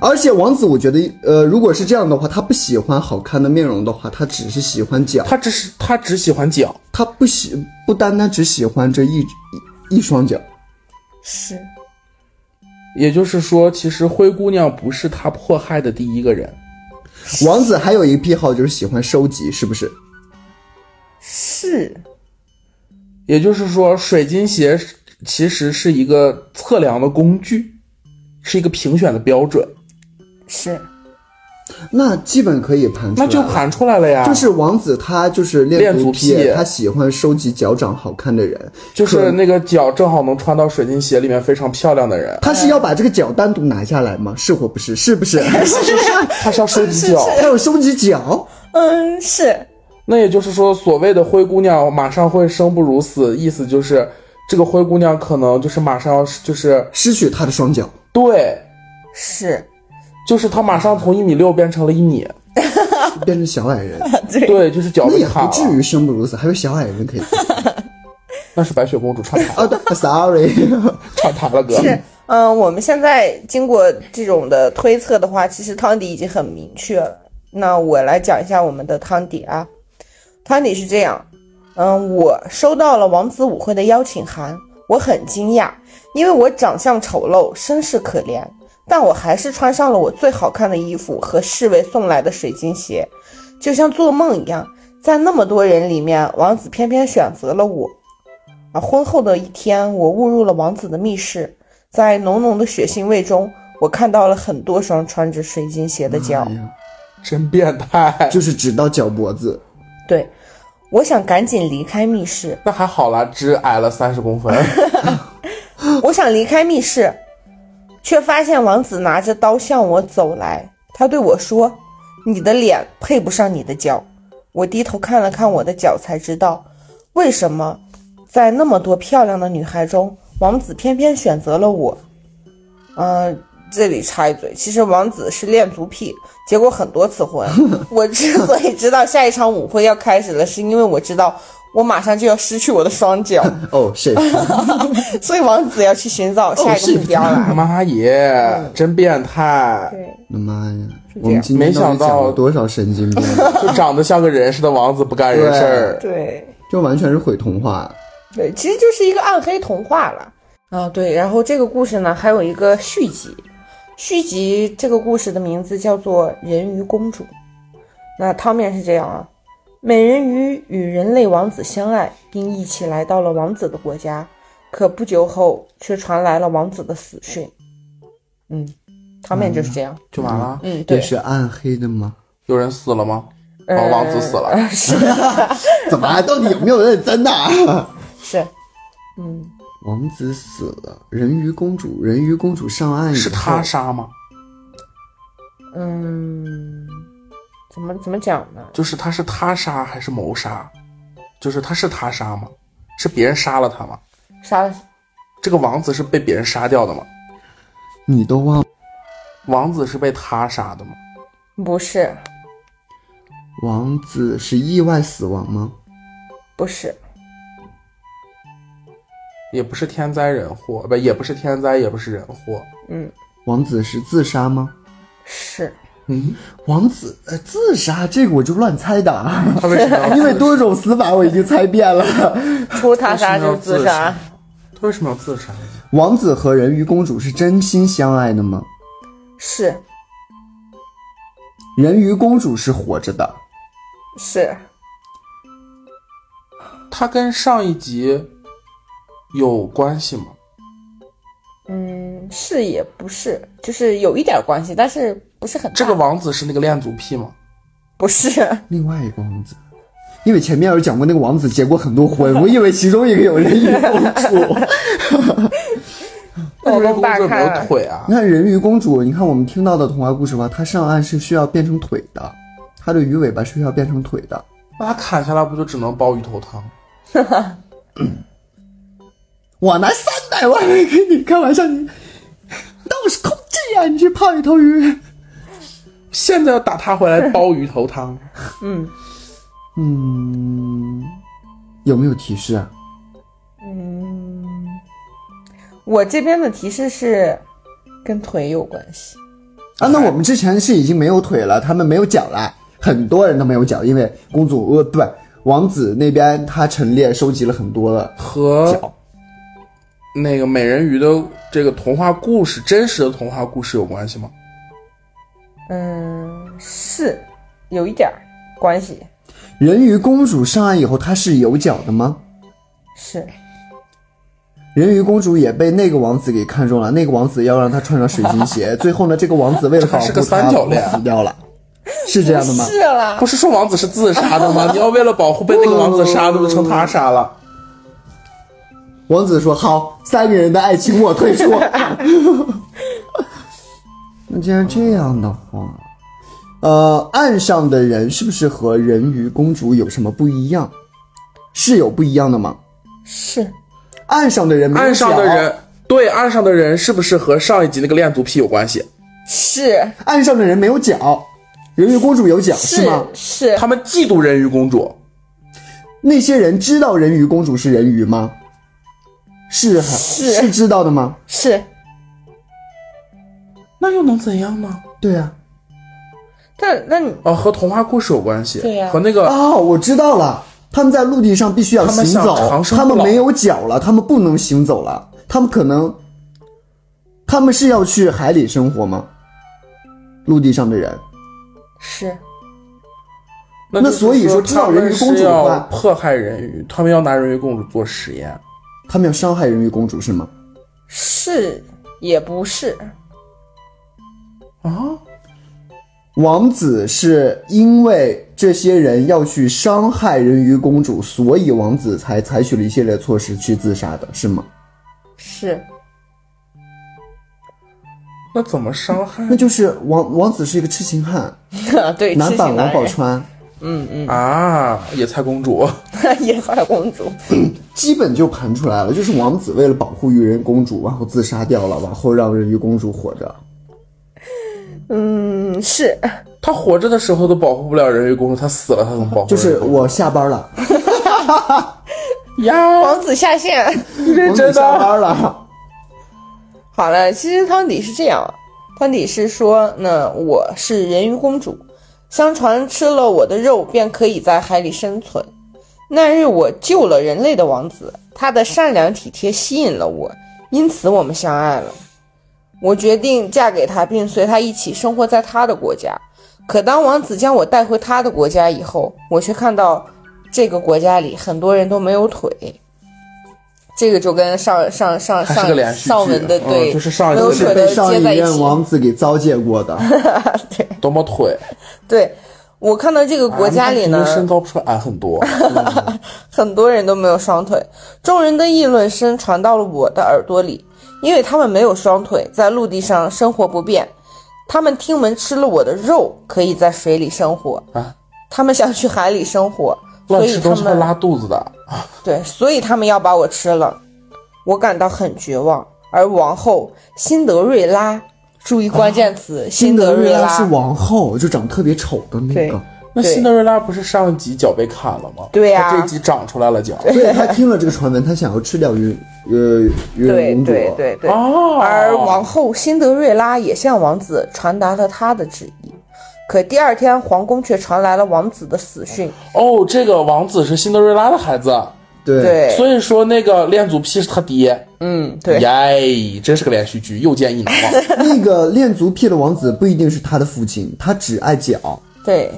Speaker 1: 而且王子，我觉得，呃，如果是这样的话，他不喜欢好看的面容的话，他只是喜欢脚，
Speaker 2: 他只是他只喜欢脚，
Speaker 1: 他不喜不单单只喜欢这一一一双脚。
Speaker 3: 是，
Speaker 2: 也就是说，其实灰姑娘不是他迫害的第一个人。
Speaker 1: 王子还有一个癖好就是喜欢收集，是不是？
Speaker 3: 是
Speaker 2: 也就是说，水晶鞋其实是一个测量的工具，是一个评选的标准，
Speaker 3: 是，
Speaker 1: 那基本可以盘出来了。
Speaker 2: 那就盘出来了呀。
Speaker 1: 就是王子，他就是
Speaker 2: 恋足
Speaker 1: 癖
Speaker 2: 癖，
Speaker 1: 他喜欢收集脚掌好看的人，
Speaker 2: 就是那个脚正好能穿到水晶鞋里面非常漂亮的人，
Speaker 1: 他是要把这个脚单独拿下来吗？是或不是？是不是？
Speaker 2: 他是要收集脚。
Speaker 1: 他有收集脚，
Speaker 3: 嗯，是
Speaker 2: 那也就是说，所谓的灰姑娘马上会生不如死，意思就是这个灰姑娘可能就是马上要就是
Speaker 1: 失去她的双脚。
Speaker 2: 对，
Speaker 3: 是，
Speaker 2: 就是他马上从一米六变成了一米，
Speaker 1: 变成小矮人，
Speaker 3: 对，
Speaker 2: 就是脚
Speaker 1: 那也。不至于生不如死，还有小矮人可以。
Speaker 2: 那是白雪公主串台。
Speaker 1: 啊，对，sorry，
Speaker 2: 串台了哥。
Speaker 3: 是，嗯，我们现在经过这种的推测的话，其实汤底已经很明确了。那我来讲一下我们的汤底啊，汤底是这样，嗯，我收到了王子舞会的邀请函，我很惊讶，因为我长相丑陋，身世可怜，但我还是穿上了我最好看的衣服和侍卫送来的水晶鞋，就像做梦一样，在那么多人里面，王子偏偏选择了我。啊，婚后的一天，我误入了王子的密室，在浓浓的血腥味中，我看到了很多双穿着水晶鞋的脚。
Speaker 1: 哎
Speaker 2: 真变态。
Speaker 1: 就是只到脚脖子。
Speaker 3: 对，我想赶紧离开密室，
Speaker 2: 那还好啦，只矮了三十公分。
Speaker 3: 我想离开密室，却发现王子拿着刀向我走来。他对我说：“你的脸配不上你的脚。”我低头看了看我的脚，才知道为什么在那么多漂亮的女孩中，王子偏偏选择了我。嗯、这里插一嘴，其实王子是恋足癖，结过很多次婚。我之所以知道下一场舞会要开始了，是因为我知道我马上就要失去我的双脚。
Speaker 1: 哦，是，
Speaker 3: 所以王子要去寻找下一个目标了。
Speaker 2: 妈耶，真变态！
Speaker 3: 对，
Speaker 1: 我的妈呀！我们今天
Speaker 2: 没想到
Speaker 1: 多少神经病？
Speaker 2: 就长得像个人似的王子不干人事儿。
Speaker 3: 对，
Speaker 1: 就完全是毁童话。
Speaker 3: 对，其实就是一个暗黑童话了。啊，对，然后这个故事呢还有一个续集，续集这个故事的名字叫做《人鱼公主》。那汤面是这样啊，美人鱼与人类王子相爱，并一起来到了王子的国家，可不久后却传来了王子的死讯。嗯，汤面就是这样。
Speaker 2: 就完了？
Speaker 3: 嗯，对
Speaker 1: 也，是暗黑的吗？
Speaker 2: 有人死了吗？
Speaker 3: 呃
Speaker 2: 哦，王子死了。
Speaker 3: 是
Speaker 1: 怎么？到底有没有认真的？
Speaker 3: 是，嗯，
Speaker 1: 王子死了，人鱼公主，人鱼公主上岸以后
Speaker 2: 是他杀吗？
Speaker 3: 嗯，怎么怎么讲呢？
Speaker 2: 就是他是他杀还是谋杀？就是他是他杀吗？是别人杀了他吗？
Speaker 3: 杀了
Speaker 2: 这个王子是被别人杀掉的吗？
Speaker 1: 你都忘了
Speaker 2: 王子是被他杀的吗？
Speaker 3: 不是？
Speaker 1: 王子是意外死亡吗？
Speaker 3: 不是，
Speaker 2: 也不是天灾人祸，不，也不是天灾，也不是人祸。
Speaker 3: 嗯，
Speaker 1: 王子是自杀吗？
Speaker 3: 是
Speaker 2: 嗯，
Speaker 1: 王子呃自杀，这个我就乱猜的啊，
Speaker 2: 他为什么？
Speaker 1: 因为多种死法我已经猜遍了。
Speaker 3: 除他杀就是自杀，
Speaker 2: 他为什么要自杀？
Speaker 1: 王子和人鱼公主是真心相爱的吗？
Speaker 3: 是
Speaker 1: 人鱼公主是活着的，
Speaker 3: 是
Speaker 2: 他跟上一集有关系吗？
Speaker 3: 嗯是也不是，就是有一点关系，但是不是很
Speaker 2: 这个王子是那个恋足癖吗？
Speaker 3: 不是
Speaker 1: 另外一个王子。因为前面有讲过那个王子结过很多婚，我以为其中一个有人鱼公主。
Speaker 2: 人公主有没有腿啊
Speaker 1: 你？看人鱼公主，你看我们听到的童话故事吧，她上岸是需要变成腿的，她的鱼尾巴是需要变成腿的。
Speaker 2: 那他砍下来不就只能煲鱼头汤？
Speaker 1: 我拿三百万来给你开玩笑，你那我是空气呀！你去泡一头鱼。
Speaker 2: 现在要打他回来煲鱼头汤，
Speaker 3: 嗯
Speaker 1: 嗯，有没有提示啊？
Speaker 3: 嗯，我这边的提示是跟腿有关系，
Speaker 1: 啊，那我们之前是已经没有腿了，他们没有脚了，很多人都没有脚，因为公主呃不，王子那边他陈列收集了很多的
Speaker 2: 和
Speaker 1: 脚。
Speaker 2: 那个美人鱼的这个童话故事，真实的童话故事有关系吗？
Speaker 3: 嗯是有一点儿关系，
Speaker 1: 人鱼公主上岸以后，她是有脚的吗？
Speaker 3: 是
Speaker 1: 人鱼公主也被那个王子给看中了，那个王子要让她穿上水晶鞋，最后呢，这个王子为了保护
Speaker 2: 这还是个三角恋
Speaker 1: 她，死掉了，是这样的吗？
Speaker 3: 是啦
Speaker 2: 不，是说王子是自杀的吗？你要为了保护被那个王子杀的，就成他杀了。
Speaker 1: 王子说：“好，三个人的爱情我退出。”那既然这样的话，呃，岸上的人是不是和人鱼公主有什么不一样？是有不一样的吗？
Speaker 3: 是
Speaker 1: 岸上的人没有
Speaker 2: 岸上的
Speaker 1: 脚
Speaker 2: 人，对岸上的人是不是和上一集那个恋足癖有关系？
Speaker 3: 是
Speaker 1: 岸上的人没有脚，人鱼公主有脚是吗？
Speaker 3: 是
Speaker 2: 他们嫉妒人鱼公主，
Speaker 1: 那些人知道人鱼公主是人鱼吗？是
Speaker 3: 是
Speaker 1: 是知道的吗？
Speaker 3: 是，
Speaker 2: 那又能怎样呢？
Speaker 1: 对啊。
Speaker 3: 但那你
Speaker 2: 哦，和童话故事有关系，
Speaker 3: 对呀
Speaker 2: 和那个
Speaker 1: 哦，我知道了，他们在陆地上必须要行走他们没有脚了，他们不能行走了，他们可能，他们是要去海里生活吗？陆地上的人，
Speaker 3: 是
Speaker 2: 那是
Speaker 1: 那所以说
Speaker 2: 说
Speaker 1: 知道人鱼公主的
Speaker 2: 他们是要
Speaker 1: 话
Speaker 2: 迫害人鱼，他们要拿人鱼公主做实验。
Speaker 1: 他们要伤害人鱼公主是吗？
Speaker 3: 是也不是，
Speaker 2: 啊，
Speaker 1: 王子是因为这些人要去伤害人鱼公主，所以王子才采取了一系列措施去自杀的，是吗？
Speaker 3: 是。
Speaker 2: 那怎么伤害？
Speaker 1: 那就是王王子是一个痴情汉，
Speaker 3: 对，
Speaker 1: 男版王
Speaker 3: 痴情男人，
Speaker 1: 宝钏，
Speaker 3: 嗯嗯，
Speaker 2: 啊？野菜公主，
Speaker 3: 野菜公主，
Speaker 1: 基本就盘出来了，就是王子为了保护鱼人公主，然后自杀掉了，然后让人鱼公主活着。
Speaker 3: 嗯是
Speaker 2: 他活着的时候都保护不了人鱼公主，他死了他能保护？
Speaker 1: 就是我下班了，
Speaker 2: 呀，
Speaker 3: 王子下线。
Speaker 1: 王子下班了。
Speaker 3: 好了，其实汤底是这样，汤底是说，那我是人鱼公主，相传吃了我的肉便可以在海里生存。那日我救了人类的王子，他的善良体贴吸引了我，因此我们相爱了。我决定嫁给他，并随他一起生活在他的国家。可当王子将我带回他的国家以后，我却看到这个国家里很多人都没有腿。这个就跟上上上上上文的
Speaker 2: 嗯
Speaker 3: 对，
Speaker 2: 就是上一
Speaker 1: 都是
Speaker 3: 没有腿的
Speaker 1: 被上一。任王子给糟践过的。
Speaker 2: 对多么腿，
Speaker 3: 对我看到这个国家里呢
Speaker 2: 身高不是矮很多。
Speaker 3: 很多人都没有双腿，众人的议论声传到了我的耳朵里，因为他们没有双腿，在陆地上生活不便。他们听闻吃了我的肉可以在水里生活，
Speaker 2: 啊
Speaker 3: 他们想去海里生活，所以他
Speaker 2: 乱吃东西会
Speaker 3: 们
Speaker 2: 拉肚子的。
Speaker 3: 对，所以他们要把我吃了。我感到很绝望。而王后辛德瑞拉，注意关键词，辛德瑞
Speaker 1: 辛德瑞拉是王后，就长得特别丑的那个。
Speaker 2: 那辛德瑞拉不是上一集脚被砍了吗？
Speaker 3: 对呀
Speaker 2: 她这一集长出来了脚。
Speaker 1: 所以他听了这个传闻，他想要吃掉云呃云
Speaker 3: 对
Speaker 1: 公主。
Speaker 3: 对对对。
Speaker 2: 哦，
Speaker 3: 而王后辛德瑞拉也向王子传达了他的旨意，可第二天皇宫却传来了王子的死讯。
Speaker 2: 哦，这个王子是辛德瑞拉的孩子，
Speaker 1: 对
Speaker 3: 对，
Speaker 2: 所以说那个恋足癖是他爹。
Speaker 3: 嗯，对，
Speaker 2: 耶，真是个连续剧，又见一难忘。
Speaker 1: 那个恋足癖的王子不一定是他的父亲，他只爱脚。
Speaker 3: 对，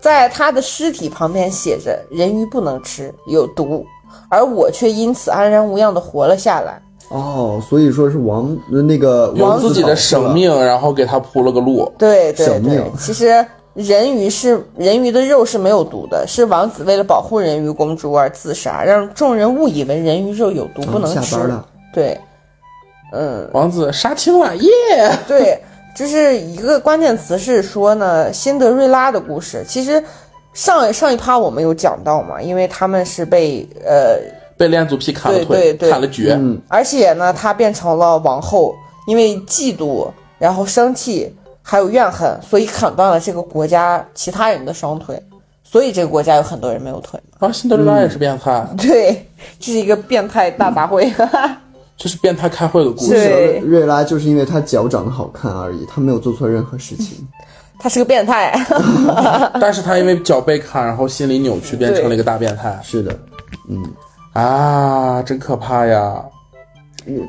Speaker 3: 在他的尸体旁边写着“人鱼不能吃，有毒”，而我却因此安然无恙的活了下来。
Speaker 1: 哦，所以说是王呃那个
Speaker 2: 用
Speaker 1: 王子
Speaker 2: 自己的生命，然后给他铺了个路。
Speaker 3: 对对对
Speaker 1: 生命，
Speaker 3: 其实人鱼是人鱼的肉是没有毒的，是王子为了保护人鱼公主而自杀，让众人误以为人鱼肉有毒，不能吃。
Speaker 1: 班了。
Speaker 3: 对，嗯，
Speaker 2: 王子杀青了，耶！
Speaker 3: 对，就是一个关键词是说呢，辛德瑞拉的故事，其实上上一趴我们有讲到嘛，因为他们是被呃，
Speaker 2: 被恋足癖砍了腿，
Speaker 3: 对对
Speaker 2: 砍了绝。
Speaker 1: 嗯，
Speaker 3: 而且呢，她变成了王后，因为嫉妒，然后生气，还有怨恨，所以砍断了这个国家其他人的双腿，所以这个国家有很多人没有腿嘛。
Speaker 2: 啊，辛德瑞拉也是变态，
Speaker 3: 对，这是一个变态大杂烩。
Speaker 2: 这是变态开会的故
Speaker 3: 对
Speaker 2: 事。
Speaker 1: 瑞拉就是因为她脚长得好看而已，她没有做错任何事情。
Speaker 3: 她是个变态。
Speaker 2: 但是他因为脚被砍，然后心理扭曲，变成了一个大变态
Speaker 1: 是的，
Speaker 2: 啊，真可怕呀！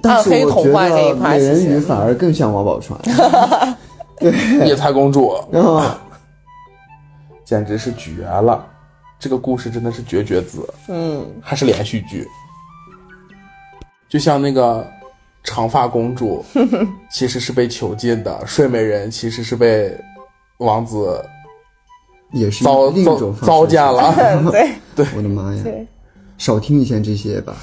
Speaker 1: 但是我觉得
Speaker 3: 话这一块
Speaker 1: 美人鱼反而更像王宝钏。
Speaker 2: 野菜公主
Speaker 1: 然后
Speaker 2: 简直是绝了，这个故事真的是绝绝子，
Speaker 3: 嗯，
Speaker 2: 还是连续剧。就像那个长发公主，其实是被囚禁的；睡美人其实是被王子
Speaker 1: 也是
Speaker 2: 糟糟
Speaker 1: 另一种方式
Speaker 2: 糟践了。
Speaker 3: 对
Speaker 1: 我的妈呀！
Speaker 3: 对。
Speaker 1: 少听一些这些吧。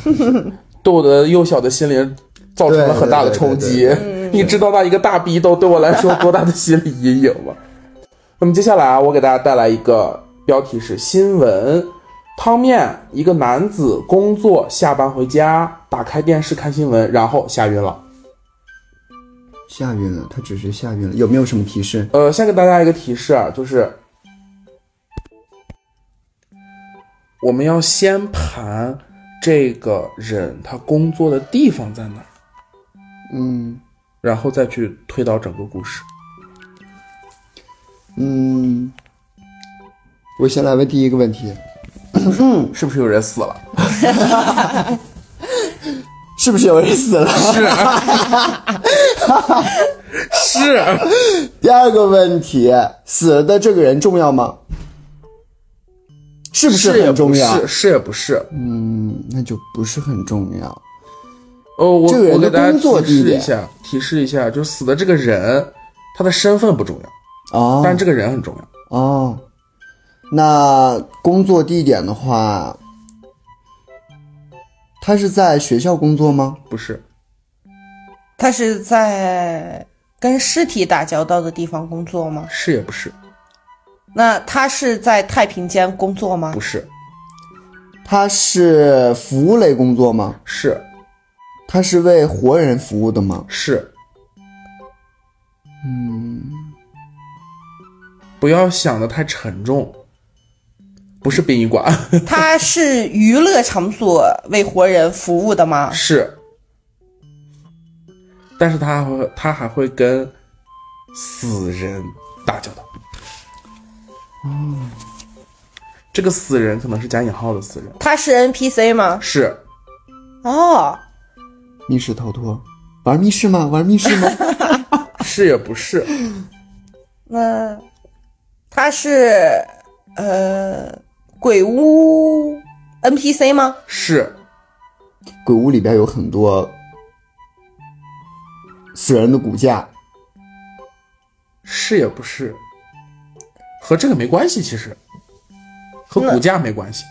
Speaker 2: 对我的幼小的心灵造成了很大的冲击。你知道那一个大逼斗对我来说多大的心理阴影吗？那么接下来啊，我给大家带来一个标题是新闻：汤面，一个男子工作下班回家，打开电视看新闻，然后吓晕了。
Speaker 1: 吓晕了，他只是吓晕了，有没有什么提示？
Speaker 2: 呃，先给大家一个提示啊，就是我们要先盘这个人他工作的地方在哪儿。
Speaker 1: 嗯
Speaker 2: 然后再去推导整个故事。
Speaker 1: 嗯，我先来问第一个问题，
Speaker 2: 是不是有人死了？
Speaker 1: 是不是有人死了？
Speaker 2: 是，
Speaker 1: 第二个问题，死了的这个人重要吗？是不
Speaker 2: 是
Speaker 1: 很重要？
Speaker 2: 是，是也不是。
Speaker 1: 嗯，那就不是很重要。
Speaker 2: 哦，我
Speaker 1: 这个人的
Speaker 2: 我给大家
Speaker 1: 工作
Speaker 2: 提
Speaker 1: 地点
Speaker 2: 示一下，提示一下，就死的这个人，他的身份不重要，
Speaker 1: 哦
Speaker 2: 但这个人很重要。
Speaker 1: 哦，那工作地点的话，他是在学校工作吗？
Speaker 2: 不是，
Speaker 3: 他是在跟尸体打交道的地方工作吗？
Speaker 2: 是也不是，
Speaker 3: 那他是在太平间工作吗
Speaker 2: 不？是，
Speaker 1: 他是服务类工作吗？
Speaker 2: 是
Speaker 1: 他是为活人服务的吗？
Speaker 2: 是。嗯，不要想的太沉重，不是殡仪馆，
Speaker 3: 他是娱乐场所为活人服务的吗？
Speaker 2: 是，但是他还会他还会跟死人打交道。这个死人可能是加引号的死人，
Speaker 3: 他是 NPC 吗？
Speaker 2: 是。
Speaker 3: 哦，
Speaker 1: 密室逃脱，玩密室吗？玩密室吗？
Speaker 2: 是也不是，
Speaker 3: 那他是呃鬼屋 NPC 吗？
Speaker 2: 是。
Speaker 1: 鬼屋里边有很多死人的骨架，
Speaker 2: 是也不是，和这个没关系，其实和骨架没关系。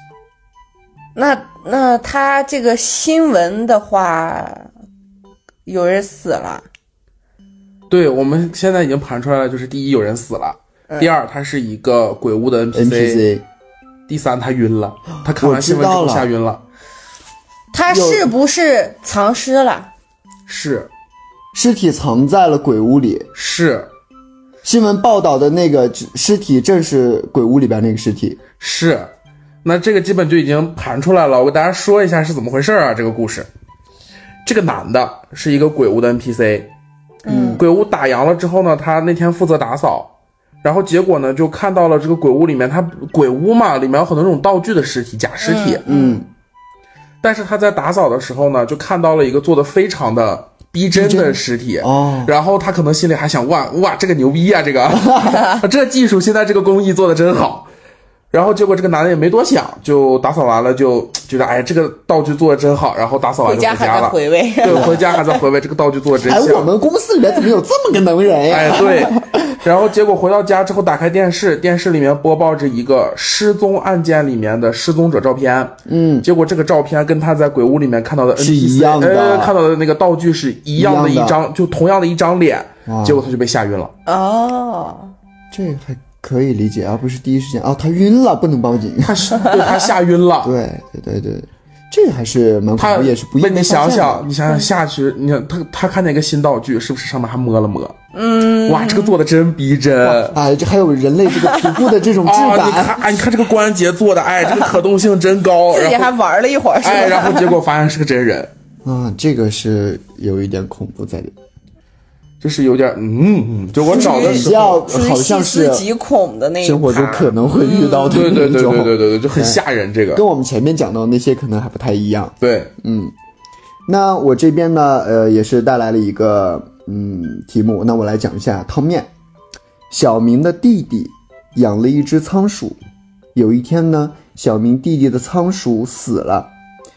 Speaker 3: 那那他这个新闻的话，有人死了，
Speaker 2: 对，我们现在已经盘出来了，就是第一有人死了，第二他是一个鬼屋的
Speaker 1: NPC
Speaker 2: 第三他晕了，他看完新闻之后吓晕了，
Speaker 3: 他是不是藏尸了？
Speaker 2: 是
Speaker 1: 尸体藏在了鬼屋里，
Speaker 2: 是
Speaker 1: 新闻报道的那个尸体正是鬼屋里边那个尸体。
Speaker 2: 是，那这个基本就已经盘出来了。我给大家说一下是怎么回事啊？这个故事，这个男的是一个鬼屋的 NPC，
Speaker 3: 嗯，
Speaker 2: 鬼屋打烊了之后呢，他那天负责打扫，然后结果呢就看到了这个鬼屋里面，他鬼屋嘛，里面有很多那种道具的尸体、假尸体，
Speaker 1: 嗯，
Speaker 2: 但是他在打扫的时候呢，就看到了一个做的非常的逼真的尸体。
Speaker 1: 哦，
Speaker 2: 然后他可能心里还想哇哇这个牛逼呀、这个 这技术现在这个工艺做的真好。然后结果这个男的也没多想，就打扫完了就觉得哎这个道具做的真好，然后打扫完就回家了。
Speaker 3: 回味。
Speaker 2: 对，回家还在回味这个道具做的真
Speaker 1: 哎，我们公司里面怎么有这么个能人呀？
Speaker 2: 哎，对，然后结果回到家之后，打开电视，电视里面播报着一个失踪案件里面的失踪者照片。
Speaker 1: 嗯，
Speaker 2: 结果这个照片跟他在鬼屋里面看到的 NPC
Speaker 1: 是一样的
Speaker 2: 呃，看到的那个道具是一样的
Speaker 1: 一
Speaker 2: 张，就同样的一张脸。
Speaker 1: 啊
Speaker 2: 结果他就被吓晕了。
Speaker 3: 哦，
Speaker 1: 这还可以理解，而不是第一时间哦，他晕了，不能报警。
Speaker 2: 他是对他吓晕了。
Speaker 1: 对对对对，这还是蛮恐
Speaker 2: 他
Speaker 1: 怖，也是不
Speaker 2: 那你想想，你想想下去，你看他他看见一个新道具，是不是上面还摸了摸？嗯，哇，这个做的真逼真。
Speaker 1: 哎，这还有人类这个皮肤的这种质
Speaker 2: 啊，你
Speaker 1: 感，
Speaker 2: 看，哎，你看这个关节做的，哎，这个可动性真高。
Speaker 3: 自己
Speaker 2: 然后
Speaker 3: 还玩了一会儿，是吧？
Speaker 2: 哎，然后结果发现是个真人，
Speaker 1: 啊，这个是有一点恐怖在里。
Speaker 2: 就是有点，嗯，嗯就我找的
Speaker 1: 比
Speaker 2: 时候，
Speaker 1: 较好像是
Speaker 3: 极恐的那一
Speaker 1: 生活中可能会遇到的
Speaker 2: 对对对对对对对，就很吓人。这个。
Speaker 1: 跟我们前面讲到的那些可能还不太一样。
Speaker 2: 对，嗯。
Speaker 1: 那我这边呢，呃，也是带来了一个嗯题目，那我来讲一下汤面。小明的弟弟养了一只仓鼠，有一天呢，小明弟弟的仓鼠死了，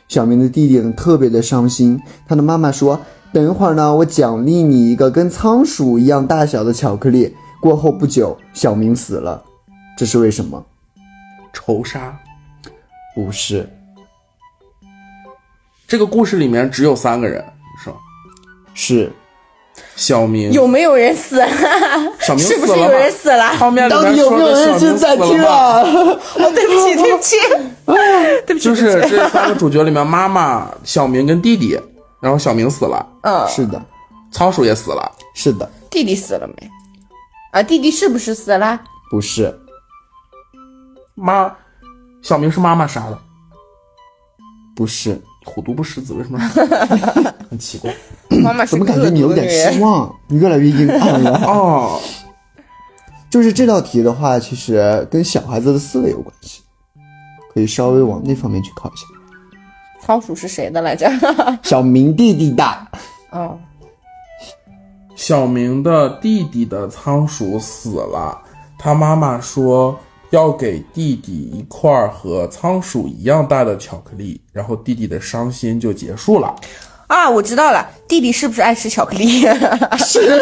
Speaker 1: 小明的弟弟呢特别的伤心，他的妈妈说，等一会儿呢，我奖励你一个跟仓鼠一样大小的巧克力。过后不久，小明死了，这是为什么？
Speaker 2: 仇杀。
Speaker 1: 不是，
Speaker 2: 这个故事里面只有三个人，是吧？
Speaker 1: 是
Speaker 2: 小明，
Speaker 3: 有没有人死了？
Speaker 2: 小明
Speaker 3: 是不是有人死了？
Speaker 2: 汤面里
Speaker 1: 到
Speaker 2: 面说
Speaker 1: 底有没有人
Speaker 2: 的小明
Speaker 1: 正在听
Speaker 2: 死了吗？
Speaker 1: 啊？
Speaker 3: 哦，对不起，对不起，对不起，
Speaker 2: 就是这三个主角里面，妈妈、小明跟弟弟，然后小明死了，
Speaker 3: 嗯，
Speaker 1: 是的，
Speaker 2: 仓鼠也死了，
Speaker 1: 是的，
Speaker 3: 弟弟死了没？啊，弟弟是不是死了？
Speaker 1: 不是，
Speaker 2: 妈，小明是妈妈杀的，
Speaker 1: 不是。
Speaker 2: 虎毒不食子，为什么？很奇怪
Speaker 3: 妈妈
Speaker 1: 怎么感觉你有点失望？你越来越阴暗了。
Speaker 2: 哦。
Speaker 1: 就是这道题的话，其实跟小孩子的思维有关系，可以稍微往那方面去靠一下。
Speaker 3: 仓鼠是谁的来着？
Speaker 1: 小明弟弟的，
Speaker 3: 哦，
Speaker 2: 小明的弟弟的仓鼠死了，他妈妈说要给弟弟一块儿和仓鼠一样大的巧克力，然后弟弟的伤心就结束了。
Speaker 3: 啊，我知道了，弟弟是不是爱吃巧克力？
Speaker 2: 是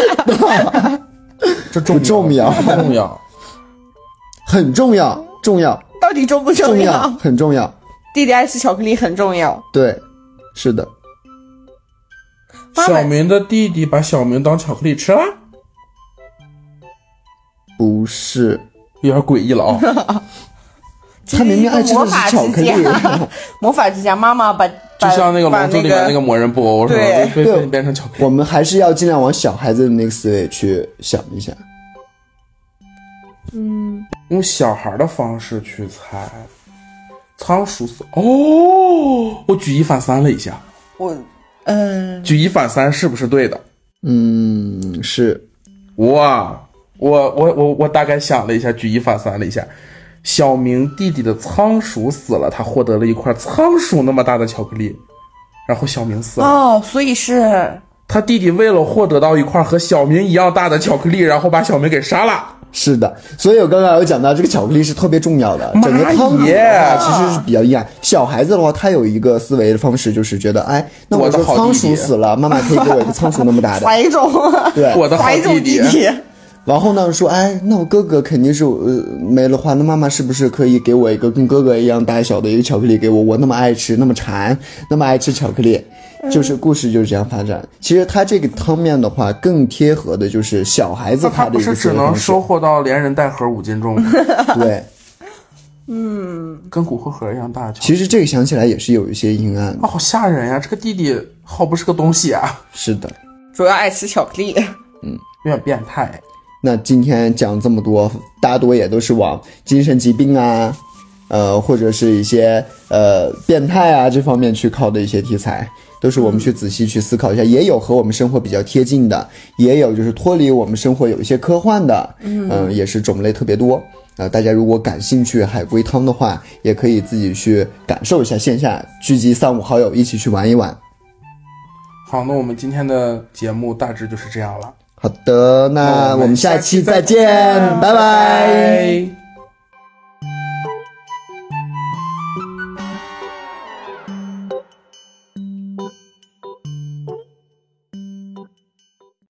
Speaker 2: 这重
Speaker 1: 不重要
Speaker 2: 不重要。
Speaker 1: 很重要，重要，
Speaker 3: 到底重不
Speaker 1: 重
Speaker 3: 要？
Speaker 1: 要，很重要。
Speaker 3: 弟弟爱吃巧克力很重要。
Speaker 1: 对，是的，
Speaker 2: 小明的弟弟把小明当巧克力吃了，
Speaker 1: 不是。
Speaker 2: 有点诡异了啊、
Speaker 1: 他明明爱吃的是巧克力，
Speaker 3: 魔法之家妈妈把
Speaker 2: 就像那个《
Speaker 3: 把
Speaker 2: 龙珠》里面那个魔人布偶，是吧？
Speaker 3: 对
Speaker 2: 被被
Speaker 1: 对
Speaker 2: 变成巧克力。
Speaker 1: 我们还是要尽量往小孩子的那个思维去想一下。
Speaker 2: 嗯用小孩的方式去猜，仓鼠死哦，我举一反三了一下，
Speaker 3: 我嗯，
Speaker 2: 举一反三是不是对的？
Speaker 1: 嗯，是
Speaker 2: 哇，我我我我大概想了一下，举一反三了一下。小明弟弟的仓鼠死了，他获得了一块仓鼠那么大的巧克力，然后小明死了。
Speaker 3: 哦，所以是
Speaker 2: 他弟弟为了获得到一块和小明一样大的巧克力，然后把小明给杀了。
Speaker 1: 是的，所以我刚刚有讲到，这个巧克力是特别重要的。
Speaker 2: 妈
Speaker 1: 整个汤底的
Speaker 2: 耶
Speaker 1: 话其实是比较阴暗。小孩子的话，他有一个思维的方式，就是觉得，哎，那
Speaker 2: 我的
Speaker 1: 说仓鼠死了，妈妈可以给我一个仓鼠那么大的，
Speaker 3: 怀种，
Speaker 1: 对。
Speaker 2: 我的好弟
Speaker 3: 弟。
Speaker 1: 然后呢，说，哎，那我哥哥肯定是呃没了话，那妈妈是不是可以给我一个跟哥哥一样大小的一个巧克力给我？我那么爱吃，那么馋，那么爱吃巧克力，就是故事就是这样发展。其实他这个汤面的话，更贴合的就是小孩子
Speaker 2: 他
Speaker 1: 的一个
Speaker 2: 不是只能。收获到连人带盒五斤重，
Speaker 1: 对，嗯
Speaker 2: 跟骨灰盒一样大？
Speaker 1: 其实这个想起来也是有一些阴暗的。
Speaker 2: 啊，好吓人呀！这个弟弟好不是个东西啊，
Speaker 1: 是的，
Speaker 3: 主要爱吃巧克力。
Speaker 2: 嗯有点变态。
Speaker 1: 那今天讲这么多，大多也都是往精神疾病啊，呃，或者是一些呃变态啊这方面去靠的一些题材，都是我们去仔细去思考一下。也有和我们生活比较贴近的，也有就是脱离我们生活有一些科幻的，嗯、也是种类特别多。呃，大家如果感兴趣海龟汤的话，也可以自己去感受一下，线下聚集三五好友一起去玩一玩。
Speaker 2: 好，那我们今天的节目大致就是这样了，
Speaker 1: 好的，那我们下期再见，拜拜
Speaker 2: 拜